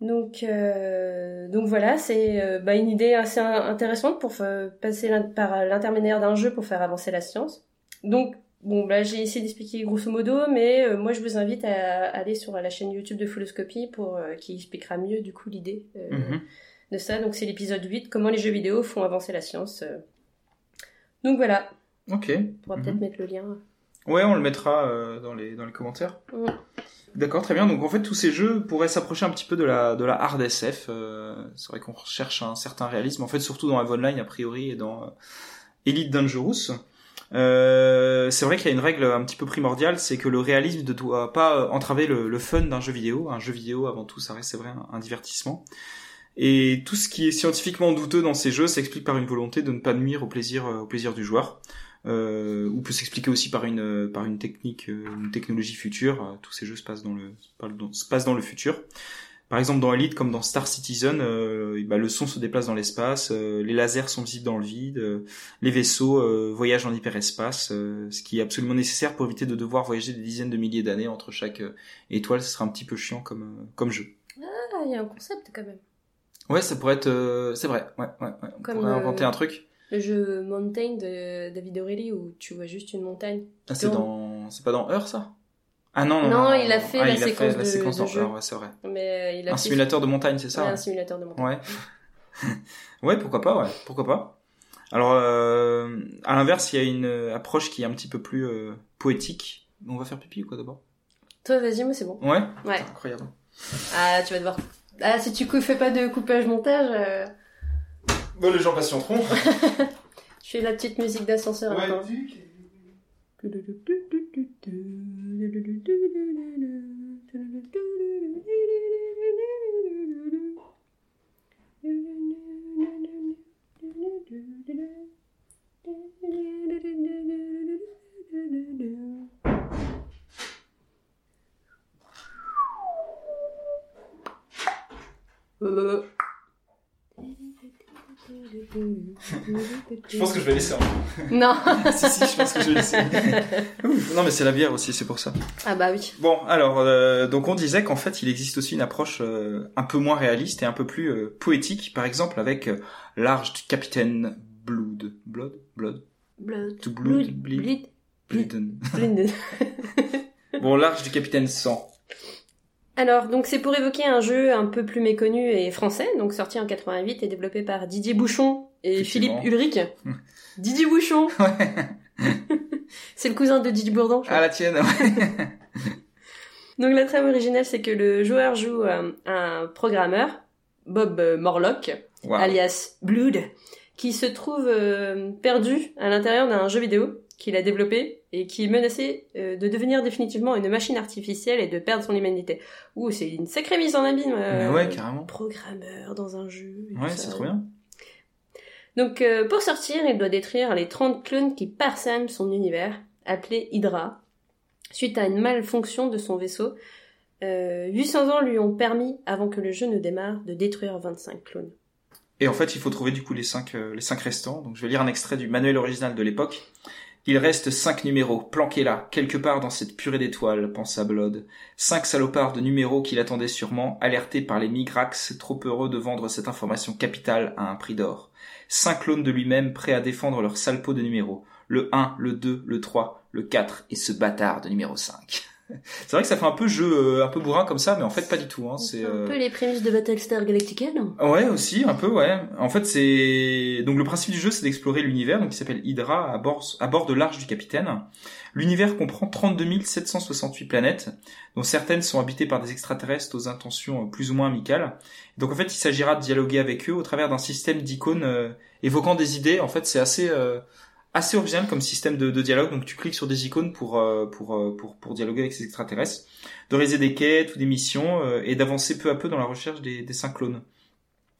Speaker 2: donc, euh, donc voilà, c'est euh, bah, une idée assez in- intéressante pour passer par l'intermédiaire d'un jeu pour faire avancer la science. Donc, bon, bah, j'ai essayé d'expliquer grosso modo, mais euh, moi je vous invite à aller sur la chaîne YouTube de Fulloscopy pour euh, qui expliquera mieux du coup l'idée euh,
Speaker 1: Mhm.
Speaker 2: de ça. Donc c'est l'épisode 8, comment les jeux vidéo font avancer la science. Donc voilà,
Speaker 1: Ok.
Speaker 2: on pourra
Speaker 1: Mhm.
Speaker 2: peut-être mettre le lien.
Speaker 1: Ouais, on le mettra dans les dans les commentaires.
Speaker 2: Mm.
Speaker 1: D'accord, très bien. Donc en fait, tous ces jeux pourraient s'approcher un petit peu de la de la hard SF. C'est vrai qu'on recherche un certain réalisme. En fait, surtout dans Eve Online a priori et dans Elite Dangerous. Euh, c'est vrai qu'il y a une règle un petit peu primordiale, c'est que le réalisme ne doit pas euh, entraver le, fun d'un jeu vidéo. Un jeu vidéo, avant tout, ça reste c'est vrai un, divertissement. Et tout ce qui est scientifiquement douteux dans ces jeux s'explique par une volonté de ne pas nuire au plaisir euh, du joueur euh, ou peut s'expliquer aussi par une par une technique, une technologie future. Tous ces jeux se passent dans le se passent dans le futur. Par exemple, dans Elite, comme dans Star Citizen, euh, bah, le son se déplace dans l'espace, euh, les lasers sont visibles dans le vide, euh, les vaisseaux voyagent en hyperespace, ce qui est absolument nécessaire pour éviter de devoir voyager des dizaines de milliers d'années entre chaque étoile. Ce serait un petit peu chiant comme comme jeu.
Speaker 2: Ah, il y a un concept quand même.
Speaker 1: Ouais, ça pourrait être, c'est vrai. Ouais, ouais, ouais. On
Speaker 2: Comme,
Speaker 1: pourrait inventer un truc.
Speaker 2: Le jeu Mountain de David O'Reilly où tu vois juste une montagne.
Speaker 1: Ah, c'est
Speaker 2: dans-
Speaker 1: dans, c'est pas dans Heure ça? Ah non, non,
Speaker 2: Non, il a fait
Speaker 1: Ah,
Speaker 2: la
Speaker 1: il a
Speaker 2: séquence
Speaker 1: la
Speaker 2: de-
Speaker 1: séquence
Speaker 2: de
Speaker 1: dans
Speaker 2: jeu.
Speaker 1: Heure, ouais, c'est vrai.
Speaker 2: Mais euh, il a
Speaker 1: Un
Speaker 2: fait-
Speaker 1: simulateur de montagne, c'est ça
Speaker 2: Ouais,
Speaker 1: ouais.
Speaker 2: un simulateur de montagne.
Speaker 1: Ouais. ouais, pourquoi pas, ouais, pourquoi pas. Alors, euh, à l'inverse, il y a une euh, approche qui est un petit peu plus euh, poétique. On va faire pipi ou quoi d'abord?
Speaker 2: Toi, vas-y, moi c'est bon.
Speaker 1: Ouais?
Speaker 2: Ouais.
Speaker 1: Incroyable.
Speaker 2: Ah, tu vas devoir. Ah, si tu fais pas de coupage montage, euh,
Speaker 1: Bon, les gens patienteront.
Speaker 2: je fais la petite musique d'ascenseur. Attends.
Speaker 1: Je pense que je vais laisser. hein.
Speaker 2: Non.
Speaker 1: si, si, je pense que je vais laisser. Non, mais c'est la bière aussi, c'est pour ça.
Speaker 2: Ah bah oui.
Speaker 1: Bon, alors, euh, donc on disait qu'en fait, il existe aussi une approche euh, un peu moins réaliste et un peu plus euh, poétique, par exemple avec euh, l'arche du capitaine Blood. Blood? Blood?
Speaker 2: Blood.
Speaker 1: To blood,
Speaker 2: Blood.
Speaker 1: bleed?
Speaker 2: Bleed.
Speaker 1: Bleeden.
Speaker 2: Bleed.
Speaker 1: Bon, l'arche du capitaine Sang.
Speaker 2: Alors, donc c'est pour évoquer un jeu un peu plus méconnu et français, donc sorti en 88 et développé par Didier Bouchon et Philippe. Ulrich. Didier Bouchon C'est le cousin de Didier Bourdon. je crois.
Speaker 1: Ah, la tienne, ouais.
Speaker 2: Donc la trame originale, c'est que le joueur joue euh, un programmeur, Bob euh, Morlock,
Speaker 1: Wow.
Speaker 2: alias Blood, qui se trouve euh, perdu à l'intérieur d'un jeu vidéo qu'il a développé et qui est menacé euh, de devenir définitivement une machine artificielle et de perdre son humanité. Ouh, c'est une sacrée mise en abîme. euh,
Speaker 1: Mais ouais, carrément.
Speaker 2: Programmeur dans un jeu. et
Speaker 1: Ouais, c'est trop bien.
Speaker 2: Donc euh, pour sortir, il doit détruire les 30 clones qui parsèment son univers, appelé Hydra, suite à une malfonction de son vaisseau. Euh, 800 ans lui ont permis, avant que le jeu ne démarre, de détruire 25 clones.
Speaker 1: Et en fait, il faut trouver du coup les cinq, euh, les cinq restants. Donc, je vais lire un extrait du manuel original de l'époque. Il reste cinq numéros, planqués là, quelque part dans cette purée d'étoiles, pensa Blood. Cinq salopards de numéros qui l'attendaient sûrement, alertés par les Migrax, trop heureux de vendre cette information capitale à un prix d'or. Cinq clones de lui-même prêts à défendre leur sale pot de numéros. le 1, le 2, le 3, le 4 et ce bâtard de numéro 5. C'est vrai que ça fait un peu jeu, euh, un peu bourrin comme ça, mais en fait pas du tout. Hein. C'est
Speaker 2: un
Speaker 1: euh,
Speaker 2: peu les prémices de Battlestar Galactica, non?
Speaker 1: Ouais, aussi, un peu, ouais. En fait, c'est donc le principe du jeu, c'est d'explorer l'univers, donc qui s'appelle Hydra, à bord, à bord de l'Arche du Capitaine. L'univers comprend 32 768 planètes, dont certaines sont habitées par des extraterrestres aux intentions euh, plus ou moins amicales. Donc en fait, il s'agira de dialoguer avec eux au travers d'un système d'icônes euh, évoquant des idées. En fait, c'est assez euh, assez original comme système de, dialogue. Donc tu cliques sur des icônes pour pour pour pour dialoguer avec ces extraterrestres, de réaliser des quêtes ou des missions et d'avancer peu à peu dans la recherche des, des cinq clones.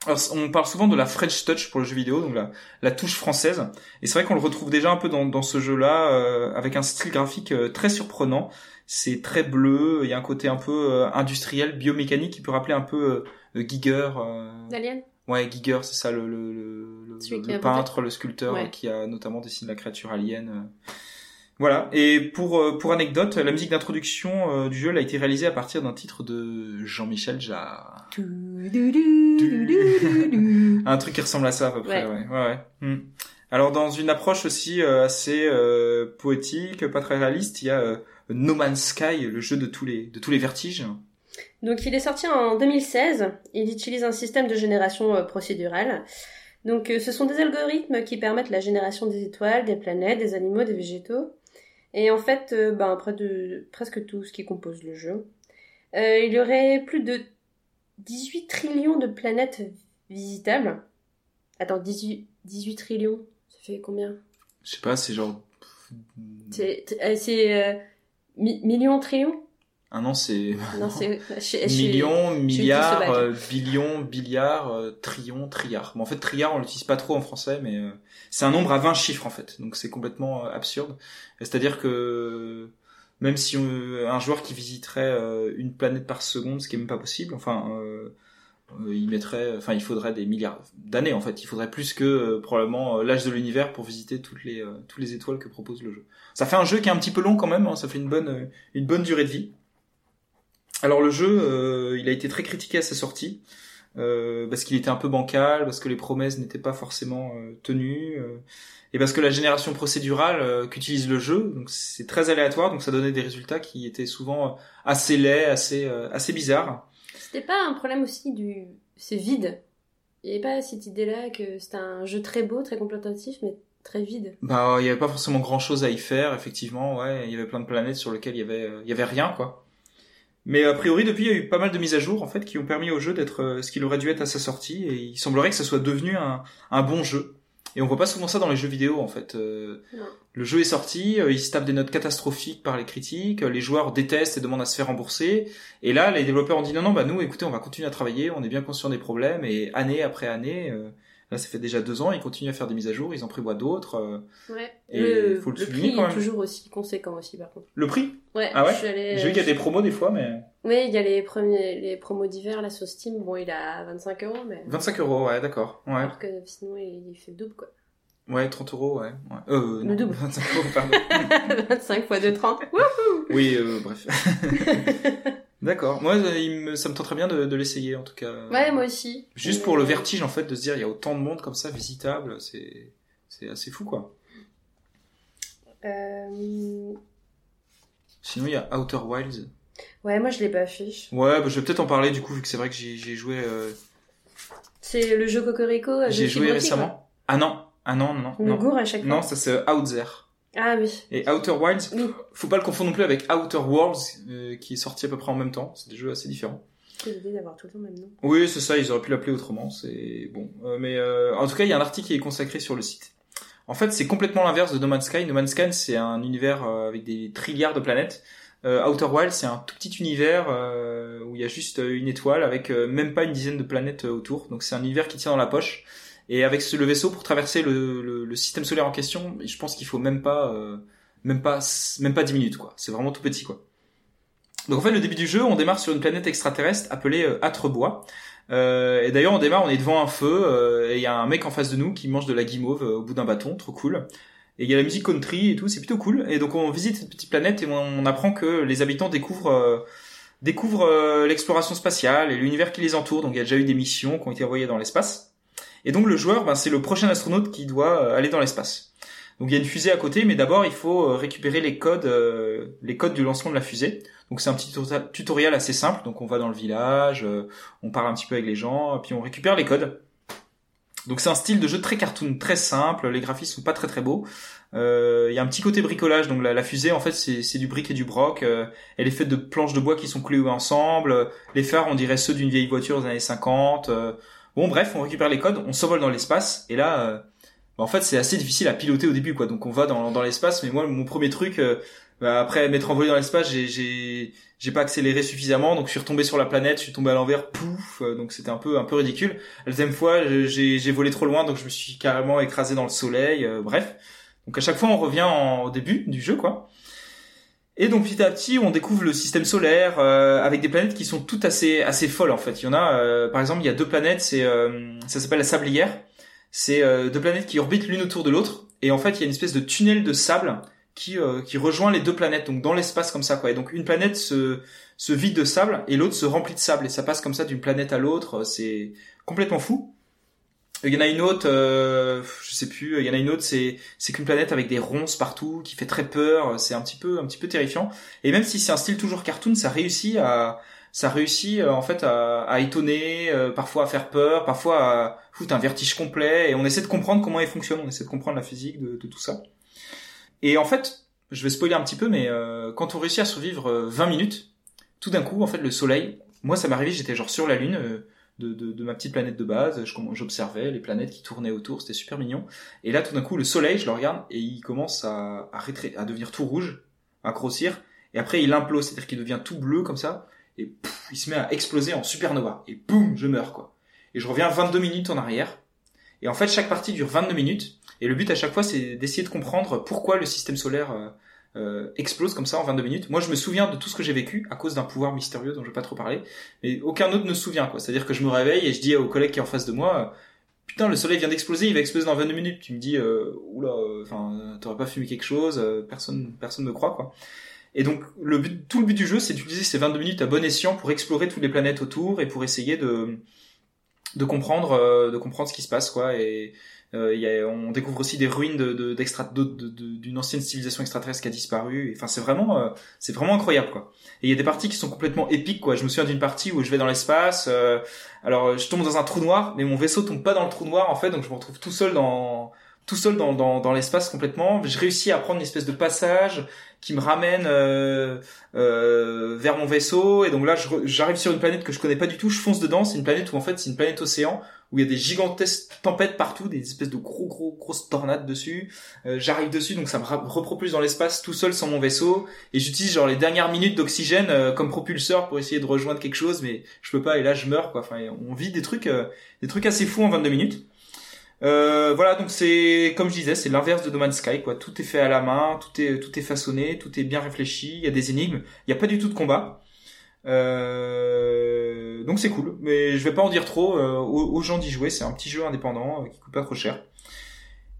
Speaker 1: Alors, on parle souvent de la French Touch pour le jeu vidéo, donc la, la touche française. Et c'est vrai qu'on le retrouve déjà un peu dans, dans ce jeu-là, euh, avec un style graphique euh, très surprenant. C'est très bleu, il y a un côté un peu euh, industriel, biomécanique, qui peut rappeler un peu Giger.
Speaker 2: D'Alien?
Speaker 1: Ouais, Giger, c'est ça, le, le, le, le peintre, le sculpteur, qui a notamment dessiné la créature alien. Voilà. Et pour euh, pour anecdote, la musique d'introduction euh, du jeu a été réalisée à partir d'un titre de Jean-Michel Jarre. Un truc qui ressemble à ça à peu près. Ouais. Ouais. ouais. Hmm. Alors dans une approche aussi euh, assez poétique, pas très réaliste, il y a No Man's Sky, le jeu de tous les de tous les vertiges.
Speaker 2: Donc il est sorti en 2016. Il utilise un système de génération procédurale. Donc ce sont des algorithmes qui permettent la génération des étoiles, des planètes, des animaux, des végétaux. Et en fait, euh, ben, de presque tout ce qui compose le jeu, euh, il y aurait plus de 18 trillions de planètes visitables. Attends, 18, 18 trillions, ça fait combien?
Speaker 1: Je sais pas, c'est genre...
Speaker 2: C'est euh, millions, trillions?
Speaker 1: Ah non, c'est millions, milliards, euh, billions, billiards, euh, trillions, trilliards. Bon, en fait, trilliard, on l'utilise pas trop en français, mais euh, c'est un nombre à 20 chiffres en fait, donc c'est complètement absurde. C'est-à-dire que même si un joueur qui visiterait une planète par seconde, ce qui est même pas possible, enfin, il mettrait, enfin, il faudrait des milliards d'années en fait. Il faudrait plus que probablement l'âge de l'univers pour visiter toutes les toutes les étoiles que propose le jeu. Ça fait un jeu qui est un petit peu long quand même. Hein, ça fait une bonne une bonne durée de vie. Alors le jeu, euh, il a été très critiqué à sa sortie. Euh, parce qu'il était un peu bancal, parce que les promesses n'étaient pas forcément euh, tenues, et parce que la génération procédurale qu'utilise le jeu, donc c'est très aléatoire, donc ça donnait des résultats qui étaient souvent assez laids, assez assez bizarres.
Speaker 2: C'était pas un problème aussi du, c'est vide. Il n'y avait pas cette idée-là que c'était un jeu très beau, très contemplatif, mais très vide.
Speaker 1: Bah, il y avait pas forcément grand-chose à y faire, effectivement. Ouais, il y avait plein de planètes sur lesquelles il y avait, il y avait rien, quoi. Mais a priori, depuis, il y a eu pas mal de mises à jour en fait qui ont permis au jeu d'être euh, ce qu'il aurait dû être à sa sortie, et il semblerait que ça soit devenu un, un bon jeu. Et on voit pas souvent ça dans les jeux vidéo en fait. Euh, le jeu est sorti, euh, il se tape des notes catastrophiques par les critiques, les joueurs détestent et demandent à se faire rembourser. Et là, les développeurs ont dit non non bah nous, écoutez, on va continuer à travailler, on est bien conscient des problèmes et année après année, Là, ça fait déjà deux ans, ils continuent à faire des mises à jour, ils en prévoient d'autres. Euh,
Speaker 2: ouais. Et le, faut le, le prix quand même. est toujours aussi conséquent aussi, par contre.
Speaker 1: Le prix?
Speaker 2: Ouais.
Speaker 1: Ah ouais J'ai vu qu'il y a des promos des fois, mais...
Speaker 2: Oui, il y a les, premiers, les promos d'hiver, là, sur Steam. Bon, il a 25 euros, mais...
Speaker 1: 25 euros, ouais, d'accord. Ouais.
Speaker 2: Alors que sinon, il fait le double, quoi.
Speaker 1: Ouais, 30 euros, ouais. ouais. Euh,
Speaker 2: le double.
Speaker 1: 25 euros, pardon.
Speaker 2: 25 fois 2, 30.
Speaker 1: oui, euh, bref. D'accord. Moi, ça me tenterait bien de, l'essayer, en tout cas.
Speaker 2: Ouais, moi aussi.
Speaker 1: Juste pour le vertige, en fait, de se dire, il y a autant de monde comme ça, visitable, c'est, c'est assez fou, quoi.
Speaker 2: Euh...
Speaker 1: Sinon, il y a Outer Wilds.
Speaker 2: Ouais, moi, je l'ai pas fait.
Speaker 1: Ouais, bah, je vais peut-être en parler, du coup, vu que c'est vrai que j'ai joué... Euh...
Speaker 2: C'est le jeu Cocorico euh,
Speaker 1: J'ai joué récemment. Ah non, ah non, non,
Speaker 2: non. Le goût à chaque fois.
Speaker 1: Non, ça c'est Out There.
Speaker 2: Ah oui.
Speaker 1: Et Outer Wilds, faut pas le confondre non plus avec Outer Worlds, euh, qui est sorti à peu près en même temps. C'est des jeux assez différents.
Speaker 2: C'est l'idée d'avoir tout le temps même nom.
Speaker 1: Oui, c'est ça. Ils auraient pu l'appeler autrement. C'est bon, euh, mais euh, en tout cas, il y a un article qui est consacré sur le site. En fait, c'est complètement l'inverse de No Man's Sky. No Man's Sky, c'est un univers avec des trilliards de planètes. Outer Wilds, c'est un tout petit univers où il y a juste une étoile avec même pas une dizaine de planètes autour. Donc c'est un univers qui tient dans la poche. Et avec ce, le vaisseau pour traverser le, le, le système solaire en question, je pense qu'il faut même pas même pas même pas 10 minutes quoi. C'est vraiment tout petit quoi. Donc en fait le début du jeu, on démarre sur une planète extraterrestre appelée euh, Atrebois. Euh, et d'ailleurs on démarre, on est devant un feu euh, et il y a un mec en face de nous qui mange de la guimauve euh, au bout d'un bâton, trop cool. Et il y a la musique country et tout, c'est plutôt cool. Et donc on visite cette petite planète et on, apprend que les habitants découvrent découvrent l'exploration spatiale et l'univers qui les entoure. Donc il y a déjà eu des missions qui ont été envoyées dans l'espace. Et donc le joueur, ben, c'est le prochain astronaute qui doit aller dans l'espace. Donc il y a une fusée à côté, mais d'abord il faut récupérer les codes, les codes du lancement de la fusée. Donc c'est un petit tutoriel assez simple. Donc on va dans le village, on parle un petit peu avec les gens, puis on récupère les codes. Donc c'est un style de jeu très cartoon, très simple. Les graphismes sont pas très très beaux. Euh, il y a un petit côté bricolage. Donc la, fusée, en fait, c'est du brick et du broc. Euh, elle est faite de planches de bois qui sont clouées ensemble. Les phares, on dirait ceux d'une vieille voiture des années 50. Euh, bon, bref, on récupère les codes, on s'envole dans l'espace. Et là, bah, en fait, c'est assez difficile à piloter au début, quoi. Donc on va dans, dans l'espace. Mais moi, mon premier truc, bah, après m'être envolé dans l'espace, j'ai j'ai pas accéléré suffisamment, donc je suis retombé sur la planète, je suis tombé à l'envers, pouf, euh, donc c'était un peu un peu ridicule. La deuxième fois, j'ai volé trop loin, donc je me suis carrément écrasé dans le soleil. Euh, bref, donc à chaque fois on revient en, au début du jeu, quoi. Et donc petit à petit, on découvre le système solaire euh, avec des planètes qui sont toutes assez assez folles en fait. Il y en a, par exemple, il y a deux planètes, c'est ça s'appelle la sablière. C'est deux planètes qui orbitent l'une autour de l'autre, et en fait il y a une espèce de tunnel de sable qui, euh, qui rejoint les deux planètes, donc dans l'espace comme ça, quoi. Et donc une planète se, se vide de sable et l'autre se remplit de sable et ça passe comme ça d'une planète à l'autre. C'est complètement fou. Il y en a une autre, euh, je sais plus. Il y en a une autre, c'est c'est qu'une planète avec des ronces partout, qui fait très peur. C'est un petit peu un petit peu terrifiant. Et même si c'est un style toujours cartoon, ça réussit à ça réussit euh, en fait à, à étonner, parfois à faire peur, parfois à foutre un vertige complet. Et on essaie de comprendre comment il fonctionne, on essaie de comprendre la physique de, de tout ça. Et en fait, je vais spoiler un petit peu, mais euh, quand on réussit à survivre 20 euh, minutes, tout d'un coup, en fait, le soleil, moi ça m'est j'étais genre sur la lune euh, de, de, de, ma petite planète de base, j'observais les planètes qui tournaient autour, c'était super mignon. Et là, tout d'un coup, le soleil, je le regarde et il commence à, à, à devenir tout rouge, à grossir, et après il implose, c'est-à-dire qu'il devient tout bleu comme ça, et il se met à exploser en supernova, et boum, je meurs quoi. Et je reviens 22 minutes en arrière, et en fait, chaque partie dure 22 minutes, et le but à chaque fois, c'est d'essayer de comprendre pourquoi le système solaire euh, euh, explose comme ça en 22 minutes. Moi, je me souviens de tout ce que j'ai vécu à cause d'un pouvoir mystérieux dont je vais pas trop parler, mais aucun autre ne se souvient. quoi. C'est-à-dire que je me réveille et je dis au collègue qui est en face de moi, putain, le soleil vient d'exploser, il va exploser dans 22 minutes. Tu me dis, euh, oula, enfin, t'aurais pas fumé quelque chose, personne, personne me croit, quoi. Et donc, le but, tout le but du jeu, c'est d'utiliser ces 22 minutes à bon escient pour explorer toutes les planètes autour et pour essayer de, de comprendre, de comprendre ce qui se passe, quoi. Et euh, y a, on découvre aussi des ruines d'une de, de, ancienne civilisation extraterrestre qui a disparu. Enfin, c'est vraiment, euh, c'est vraiment incroyable, quoi. Et il y a des parties qui sont complètement épiques, quoi. Je me souviens d'une partie où je vais dans l'espace. Euh, alors, je tombe dans un trou noir, mais mon vaisseau tombe pas dans le trou noir, en fait, donc je me retrouve tout seul dans tout seul dans, dans, dans l'espace complètement. Je réussis à prendre une espèce de passage qui me ramène euh, euh, vers mon vaisseau. Et donc là, j'arrive sur une planète que je connais pas du tout. Je fonce dedans. C'est une planète où en fait c'est une planète océan où il y a des gigantesques tempêtes partout, des espèces de gros gros grosses tornades dessus. Euh, j'arrive dessus, donc ça me repropulse dans l'espace tout seul sans mon vaisseau. Et j'utilise genre les dernières minutes d'oxygène euh, comme propulseur pour essayer de rejoindre quelque chose, mais je peux pas. Et là, je meurs quoi. Enfin, on vit des trucs, des trucs assez fous en 22 minutes. Euh, voilà, donc c'est comme je disais, c'est l'inverse de No Sky, quoi. Tout est fait à la main, tout est tout est façonné, tout est bien réfléchi. Il y a des énigmes, il y a pas du tout de combat. Euh, donc c'est cool, mais je vais pas en dire trop euh, aux, gens d'y jouer. C'est un petit jeu indépendant qui coûte pas trop cher.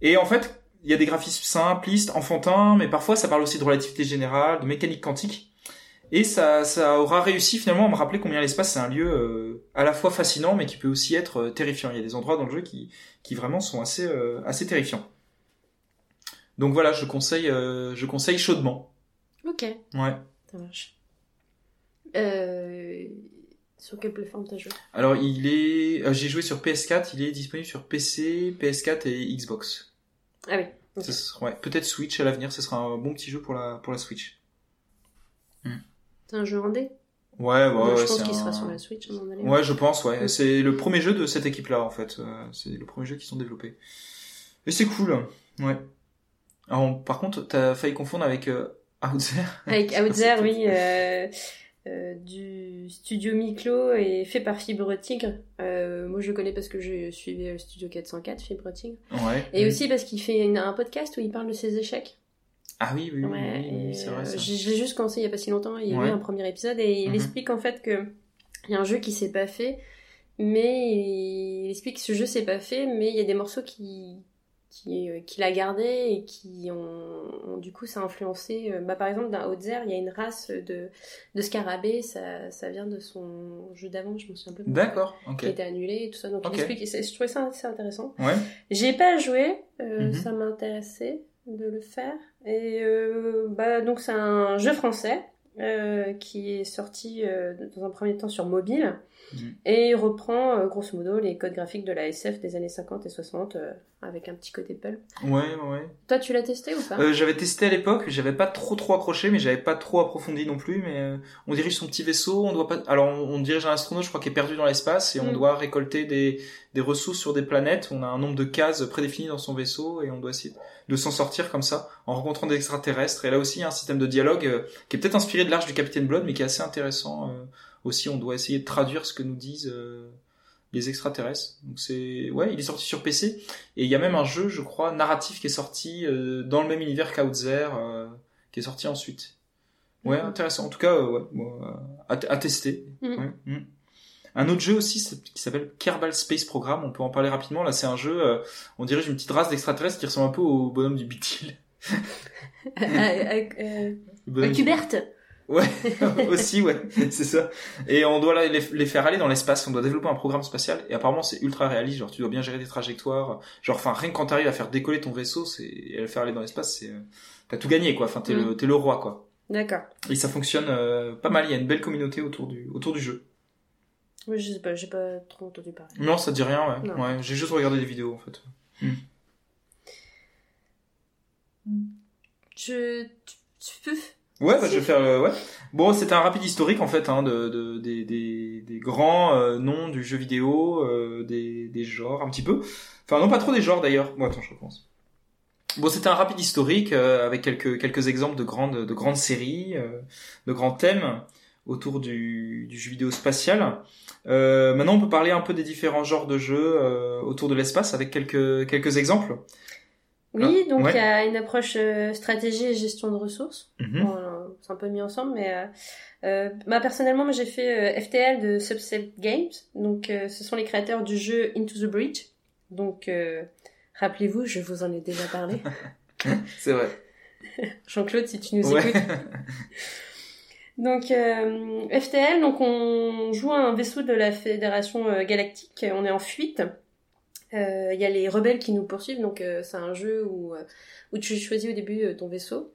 Speaker 1: Et en fait, il y a des graphismes simplistes, enfantins, mais parfois ça parle aussi de relativité générale, de mécanique quantique. Et ça, ça aura réussi finalement à me rappeler combien l'espace c'est un lieu euh, à la fois fascinant mais qui peut aussi être euh, terrifiant. Il y a des endroits dans le jeu qui, qui vraiment sont assez, euh, assez terrifiants. Donc voilà, je conseille, je conseille chaudement.
Speaker 2: Ok.
Speaker 1: Ouais.
Speaker 2: Ça marche. sur quelle plateforme t'as joué?
Speaker 1: Alors il est, j'ai joué sur PS4, il est disponible sur PC, PS4 et Xbox.
Speaker 2: Ah oui.
Speaker 1: ouais, peut-être Switch à l'avenir, ce sera un bon petit jeu pour la, pour la Switch.
Speaker 2: C'est un jeu indé
Speaker 1: Ouais, ouais,
Speaker 2: ouais.
Speaker 1: Je
Speaker 2: pense qu'il sera sur la Switch à un moment donné.
Speaker 1: Ouais, je pense, ouais. C'est le premier jeu de cette équipe-là, en fait. Euh, c'est le premier jeu qu'ils sont développés. Et c'est cool. Ouais. Alors, par contre, t'as failli confondre avec euh, Outzer.
Speaker 2: Avec Outzer, oui. Euh, euh, du studio Miklo et fait par Fibre Tigre. Moi, je le connais parce que je suivais le studio 404, Fibre Tigre.
Speaker 1: Ouais.
Speaker 2: Et aussi parce qu'il fait un podcast où il parle de ses échecs.
Speaker 1: Ah oui, oui, oui, c'est vrai.
Speaker 2: Euh, je l'ai juste commencé il y a pas si longtemps. Il y a eu un premier épisode et il mhm. explique en fait que il y a un jeu qui s'est pas fait, mais il explique que ce jeu s'est pas fait, mais il y a des morceaux qui qui, euh, qui l'a gardé et qui ont, du coup ça a influencé euh, bah, par exemple dans Outzer il y a une race de, de scarabées ça, ça vient de son jeu d'avant je me souviens un peu
Speaker 1: d'accord
Speaker 2: qui a été annulé et tout ça donc il explique je trouvais ça assez intéressant
Speaker 1: ouais
Speaker 2: j'ai pas joué mhm. ça m'intéressait de le faire. Et euh, bah, donc c'est un jeu français euh, qui est sorti euh, dans un premier temps sur mobile
Speaker 1: Mhm.
Speaker 2: et il reprend euh, grosso modo les codes graphiques de la SF des années 50 et 60 euh, avec un petit côté pulp.
Speaker 1: Ouais, ouais.
Speaker 2: Toi tu l'as testé ou pas?
Speaker 1: Euh, j'avais testé à l'époque, j'avais pas trop trop accroché, mais j'avais pas trop approfondi non plus. Mais euh, on dirige son petit vaisseau, on doit pas. Alors on, on dirige un astronaute, je crois, qui est perdu dans l'espace, et on
Speaker 2: Mm.
Speaker 1: doit récolter des des ressources sur des planètes. On a un nombre de cases prédéfinies dans son vaisseau, et on doit essayer de s'en sortir comme ça, en rencontrant des extraterrestres. Et là aussi, il y a un système de dialogue euh, qui est peut-être inspiré de l'Arche du Capitaine Blood, mais qui est assez intéressant. euh, aussi, on doit essayer de traduire ce que nous disent. Les extraterrestres. Donc c'est ouais, il est sorti sur PC et il y a même un jeu, je crois, narratif qui est sorti euh, dans le même univers qu'Outzer, euh, qui est sorti ensuite. Ouais, intéressant. En tout cas, euh, ouais, bon, euh, à, à tester. Ouais, mhm. Un autre jeu aussi qui s'appelle Kerbal Space Program. On peut en parler rapidement. Là, c'est un jeu. euh, on dirige une petite race d'extraterrestres qui ressemble un peu au bonhomme du Bitil.
Speaker 2: Ah,
Speaker 1: Ouais, aussi, ouais, c'est ça. Et on doit les, les faire aller dans l'espace, on doit développer un programme spatial, et apparemment c'est ultra réaliste, genre tu dois bien gérer des trajectoires, genre enfin rien que quand t'arrives à faire décoller ton vaisseau, c'est et à le faire aller dans l'espace, c'est t'as tout gagné quoi, enfin t'es
Speaker 2: Mm.
Speaker 1: le t'es le roi quoi.
Speaker 2: D'accord.
Speaker 1: Et ça fonctionne euh, pas mal, il y a une belle communauté autour du autour du jeu.
Speaker 2: Oui, je sais pas, j'ai pas trop entendu parler.
Speaker 1: Non, ça te dit rien, ouais. Ouais, j'ai juste regardé des vidéos en fait.
Speaker 2: Je... Tu, tu peux...
Speaker 1: Ouais, bah, je vais faire ouais. Bon, c'était un rapide historique en fait hein, de, de des, des, des grands euh, noms du jeu vidéo, euh, des, des genres un petit peu. Enfin non, pas trop des genres d'ailleurs. Bon, attends, je recommence. Bon, c'était un rapide historique euh, avec quelques quelques exemples de grandes de grandes séries, euh, de grands thèmes autour du, du jeu vidéo spatial. Euh, maintenant, on peut parler un peu des différents genres de jeux euh, autour de l'espace avec quelques quelques exemples.
Speaker 2: Oui,
Speaker 1: Ah,
Speaker 2: donc il
Speaker 1: ouais.
Speaker 2: y a une approche euh, stratégie et gestion de ressources.
Speaker 1: Mhm.
Speaker 2: Bon, euh, c'est un peu mis ensemble, mais euh, euh, bah, personnellement, j'ai fait euh, FTL de Subset Games. Donc, euh, ce sont les créateurs du jeu Into the Breach. Donc, rappelez-vous, je vous en ai déjà parlé.
Speaker 1: C'est vrai.
Speaker 2: Jean-Claude, si tu nous
Speaker 1: Ouais.
Speaker 2: écoutes. Donc, euh, FTL, donc on joue à un vaisseau de la Fédération euh, Galactique. On est en fuite. Euh, Il y a les rebelles qui nous poursuivent. Donc, c'est un jeu où, où tu choisis au début ton vaisseau.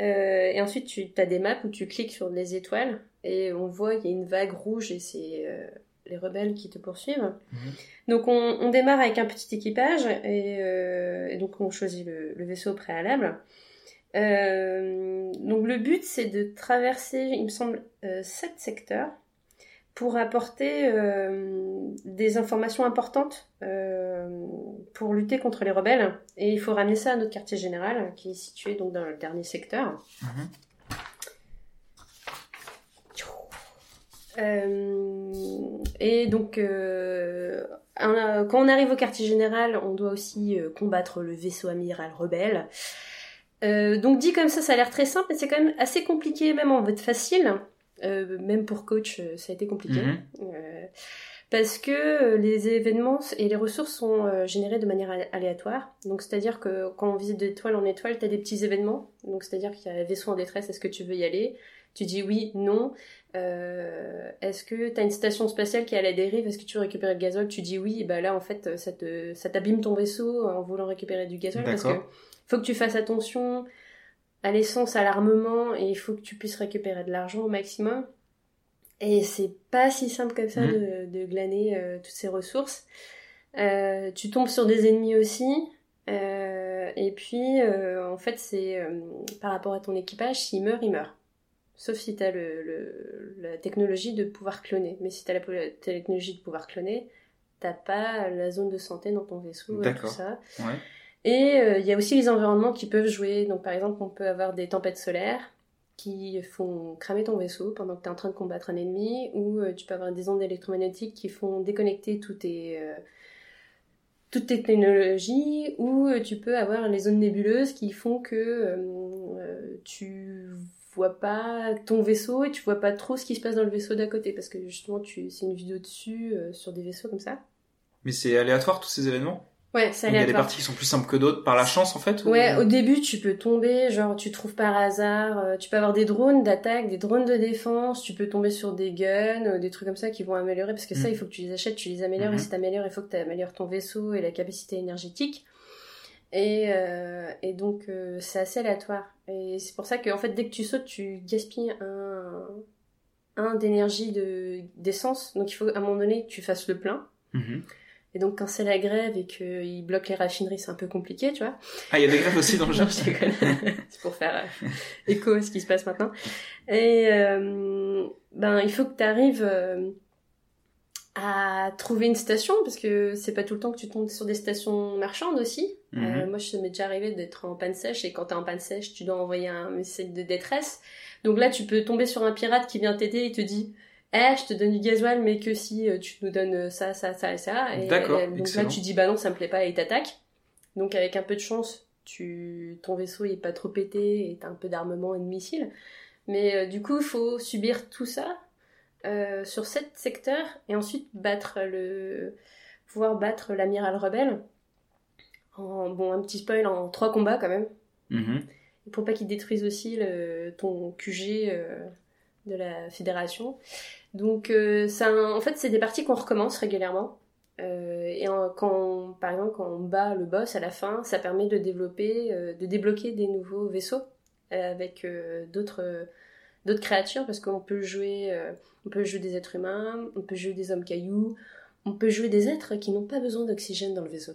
Speaker 2: Euh, et ensuite, tu as des maps où tu cliques sur les étoiles. Et on voit qu'il y a une vague rouge et c'est euh, les rebelles qui te poursuivent.
Speaker 1: Mhm.
Speaker 2: Donc, on, on démarre avec un petit équipage. Et, euh, et donc, on choisit le, le vaisseau au préalable. Donc le but c'est de traverser, il me semble, sept secteurs pour apporter euh, des informations importantes euh, pour lutter contre les rebelles. Et il faut ramener ça à notre quartier général qui est situé donc dans le dernier secteur.
Speaker 1: Mhm.
Speaker 2: Euh, et donc, un- quand on arrive au quartier général, on doit aussi combattre le vaisseau amiral rebelle. Donc dit comme ça, ça a l'air très simple, mais c'est quand même assez compliqué, même en mode facile. Euh, même pour coach, euh, ça a été compliqué.
Speaker 1: Mhm.
Speaker 2: Euh, parce que euh, les événements et les ressources sont générés de manière alé- aléatoire. Donc c'est-à-dire que quand on visite d'étoile en étoile, tu as des petits événements. Donc c'est-à-dire qu'il y a un vaisseau en détresse, est-ce que tu veux y aller? Tu dis oui, non. Euh, est-ce que tu as une station spatiale qui est à la dérive? Est-ce que tu veux récupérer le gazole? Tu dis oui, et bah là en fait ça te ça t'abîme ton vaisseau en voulant récupérer du gazole parce que
Speaker 1: D'accord.
Speaker 2: faut que tu fasses attention à l'essence, à l'armement et il faut que tu puisses récupérer de l'argent au maximum. Et c'est pas si simple comme ça
Speaker 1: Mhm.
Speaker 2: de, de glaner euh, toutes ces ressources. Euh, tu tombes sur des ennemis aussi. Euh, et puis, en fait, c'est par rapport à ton équipage, s'il meurt, il meurt. Sauf si tu as le, le- la technologie de pouvoir cloner. Mais si tu as la, la technologie de pouvoir cloner, t'as pas la zone de santé dans ton vaisseau et tout ça.
Speaker 1: Ouais.
Speaker 2: Et euh, il y a aussi les environnements qui peuvent jouer. Donc par exemple, on peut avoir des tempêtes solaires qui font cramer ton vaisseau pendant que tu es en train de combattre un ennemi, ou euh, tu peux avoir des ondes électromagnétiques qui font déconnecter euh, toutes tes technologies, ou euh, tu peux avoir les zones nébuleuses qui font que euh, euh, tu vois pas ton vaisseau et tu vois pas trop ce qui se passe dans le vaisseau d'à côté, parce que justement c'est une vidéo dessus euh, sur des vaisseaux comme ça.
Speaker 1: Mais c'est aléatoire tous ces événements?
Speaker 2: Ouais, ça
Speaker 1: Il y a des parties qui sont plus simples que d'autres par la chance en fait ou-
Speaker 2: Ouais, au début, tu peux tomber, genre tu trouves par hasard, euh, tu peux avoir des drones d'attaque, des drones de défense, tu peux tomber sur des guns, euh, des trucs comme ça qui vont améliorer, parce que ça,
Speaker 1: Mhm.
Speaker 2: il faut que tu les achètes, tu les améliores, et si t'améliores, il faut que tu améliores ton vaisseau et la capacité énergétique. Et, euh, et donc, euh, c'est assez aléatoire. Et c'est pour ça que, en fait, dès que tu sautes, tu gaspilles un, un d'énergie de, d'essence. Donc, il faut, à un moment donné, que tu fasses le plein.
Speaker 1: Mhm.
Speaker 2: Et donc, quand c'est la grève et qu'ils bloquent les raffineries, c'est un peu compliqué, tu vois.
Speaker 1: Ah, il y a des grèves aussi dans le
Speaker 2: déconne. c'est pour faire euh, écho à ce qui se passe maintenant. Et euh, ben, il faut que tu arrives à trouver une station, parce que c'est pas tout le temps que tu tombes sur des stations marchandes aussi.
Speaker 1: Mhm.
Speaker 2: Euh, moi, je m'est déjà arrivé d'être en panne sèche, et quand t'es en panne sèche, tu dois envoyer un message de détresse. Donc là, tu peux tomber sur un pirate qui vient t'aider et te dit Eh, je te donne du gasoil, mais que si euh, tu nous donnes ça, ça, ça et ça. Et
Speaker 1: D'accord,
Speaker 2: euh, donc
Speaker 1: excellent.
Speaker 2: là, tu dis Bah non, ça me plaît pas, et il t'attaque. Donc avec un peu de chance, tu ton vaisseau est pas trop pété, et t'as un peu d'armement et de missiles. Mais euh, du coup, il faut subir tout ça euh, sur sept secteurs et ensuite battre le pouvoir battre l'amiral rebelle en bon un petit spoil en trois combats quand même
Speaker 1: Mhm.
Speaker 2: Et pour pas qu'il détruise aussi le, ton QG euh, de la fédération donc euh, ça en fait c'est des parties qu'on recommence régulièrement Euh, et en- quand par exemple quand on bat le boss à la fin ça permet de développer euh, de débloquer des nouveaux vaisseaux avec d'autres d'autres créatures parce qu'on peut jouer on peut jouer des êtres humains, on peut jouer des hommes cailloux, on peut jouer des êtres qui n'ont pas besoin d'oxygène dans le vaisseau.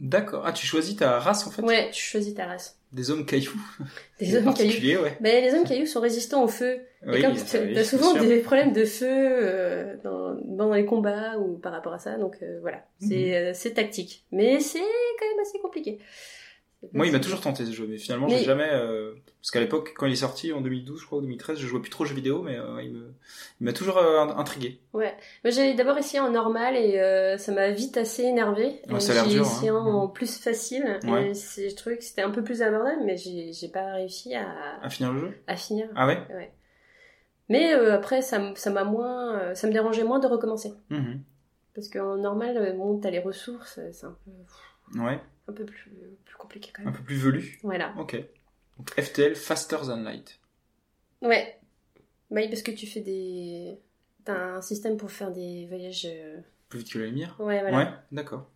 Speaker 1: D'accord. Ah, tu choisis ta race en fait?
Speaker 2: Ouais, tu choisis ta race.
Speaker 1: Des hommes cailloux.
Speaker 2: Des hommes cailloux.
Speaker 1: ouais.
Speaker 2: Ben, les hommes cailloux sont résistants au feu.
Speaker 1: Oui,
Speaker 2: et comme
Speaker 1: oui,
Speaker 2: t'as
Speaker 1: c'est
Speaker 2: souvent des problèmes de feu euh, dans, dans les combats ou par rapport à ça, donc euh, voilà, c'est euh, c'est tactique. Mais c'est quand même assez compliqué.
Speaker 1: Moi, il m'a toujours tenté ce jeu, mais finalement,
Speaker 2: Mais-
Speaker 1: j'ai jamais. euh, Parce qu'à l'époque, quand il est sorti en 2012, je crois, ou 2013, je jouais plus trop aux jeux vidéo, mais euh, il me, m'a toujours euh, intrigué.
Speaker 2: Ouais, moi j'avais d'abord essayé en normal et ça m'a vite assez énervé.
Speaker 1: Ouais, ça a l'air
Speaker 2: j'ai
Speaker 1: dur,
Speaker 2: essayé
Speaker 1: hein.
Speaker 2: en plus facile
Speaker 1: Ouais.
Speaker 2: et je trouvais que c'était un peu plus abordable, mais j'ai j'ai pas réussi à,
Speaker 1: À finir le jeu?
Speaker 2: à finir.
Speaker 1: Ah ouais?
Speaker 2: Mais euh, après, ça m'a moins, ça me dérangeait moins de recommencer
Speaker 1: Mhm.
Speaker 2: parce qu'en normal, bon, t'as les ressources, c'est un peu,
Speaker 1: Ouais,
Speaker 2: un peu plus, plus compliqué quand
Speaker 1: un
Speaker 2: même.
Speaker 1: peu plus velu.
Speaker 2: Voilà.
Speaker 1: Ok. Donc FTL, Faster Than Light.
Speaker 2: Ouais. Bah oui, parce que tu fais des, t'as un système pour faire des voyages. euh,
Speaker 1: Plus vite que la lumière
Speaker 2: Ouais, voilà.
Speaker 1: Ouais, d'accord.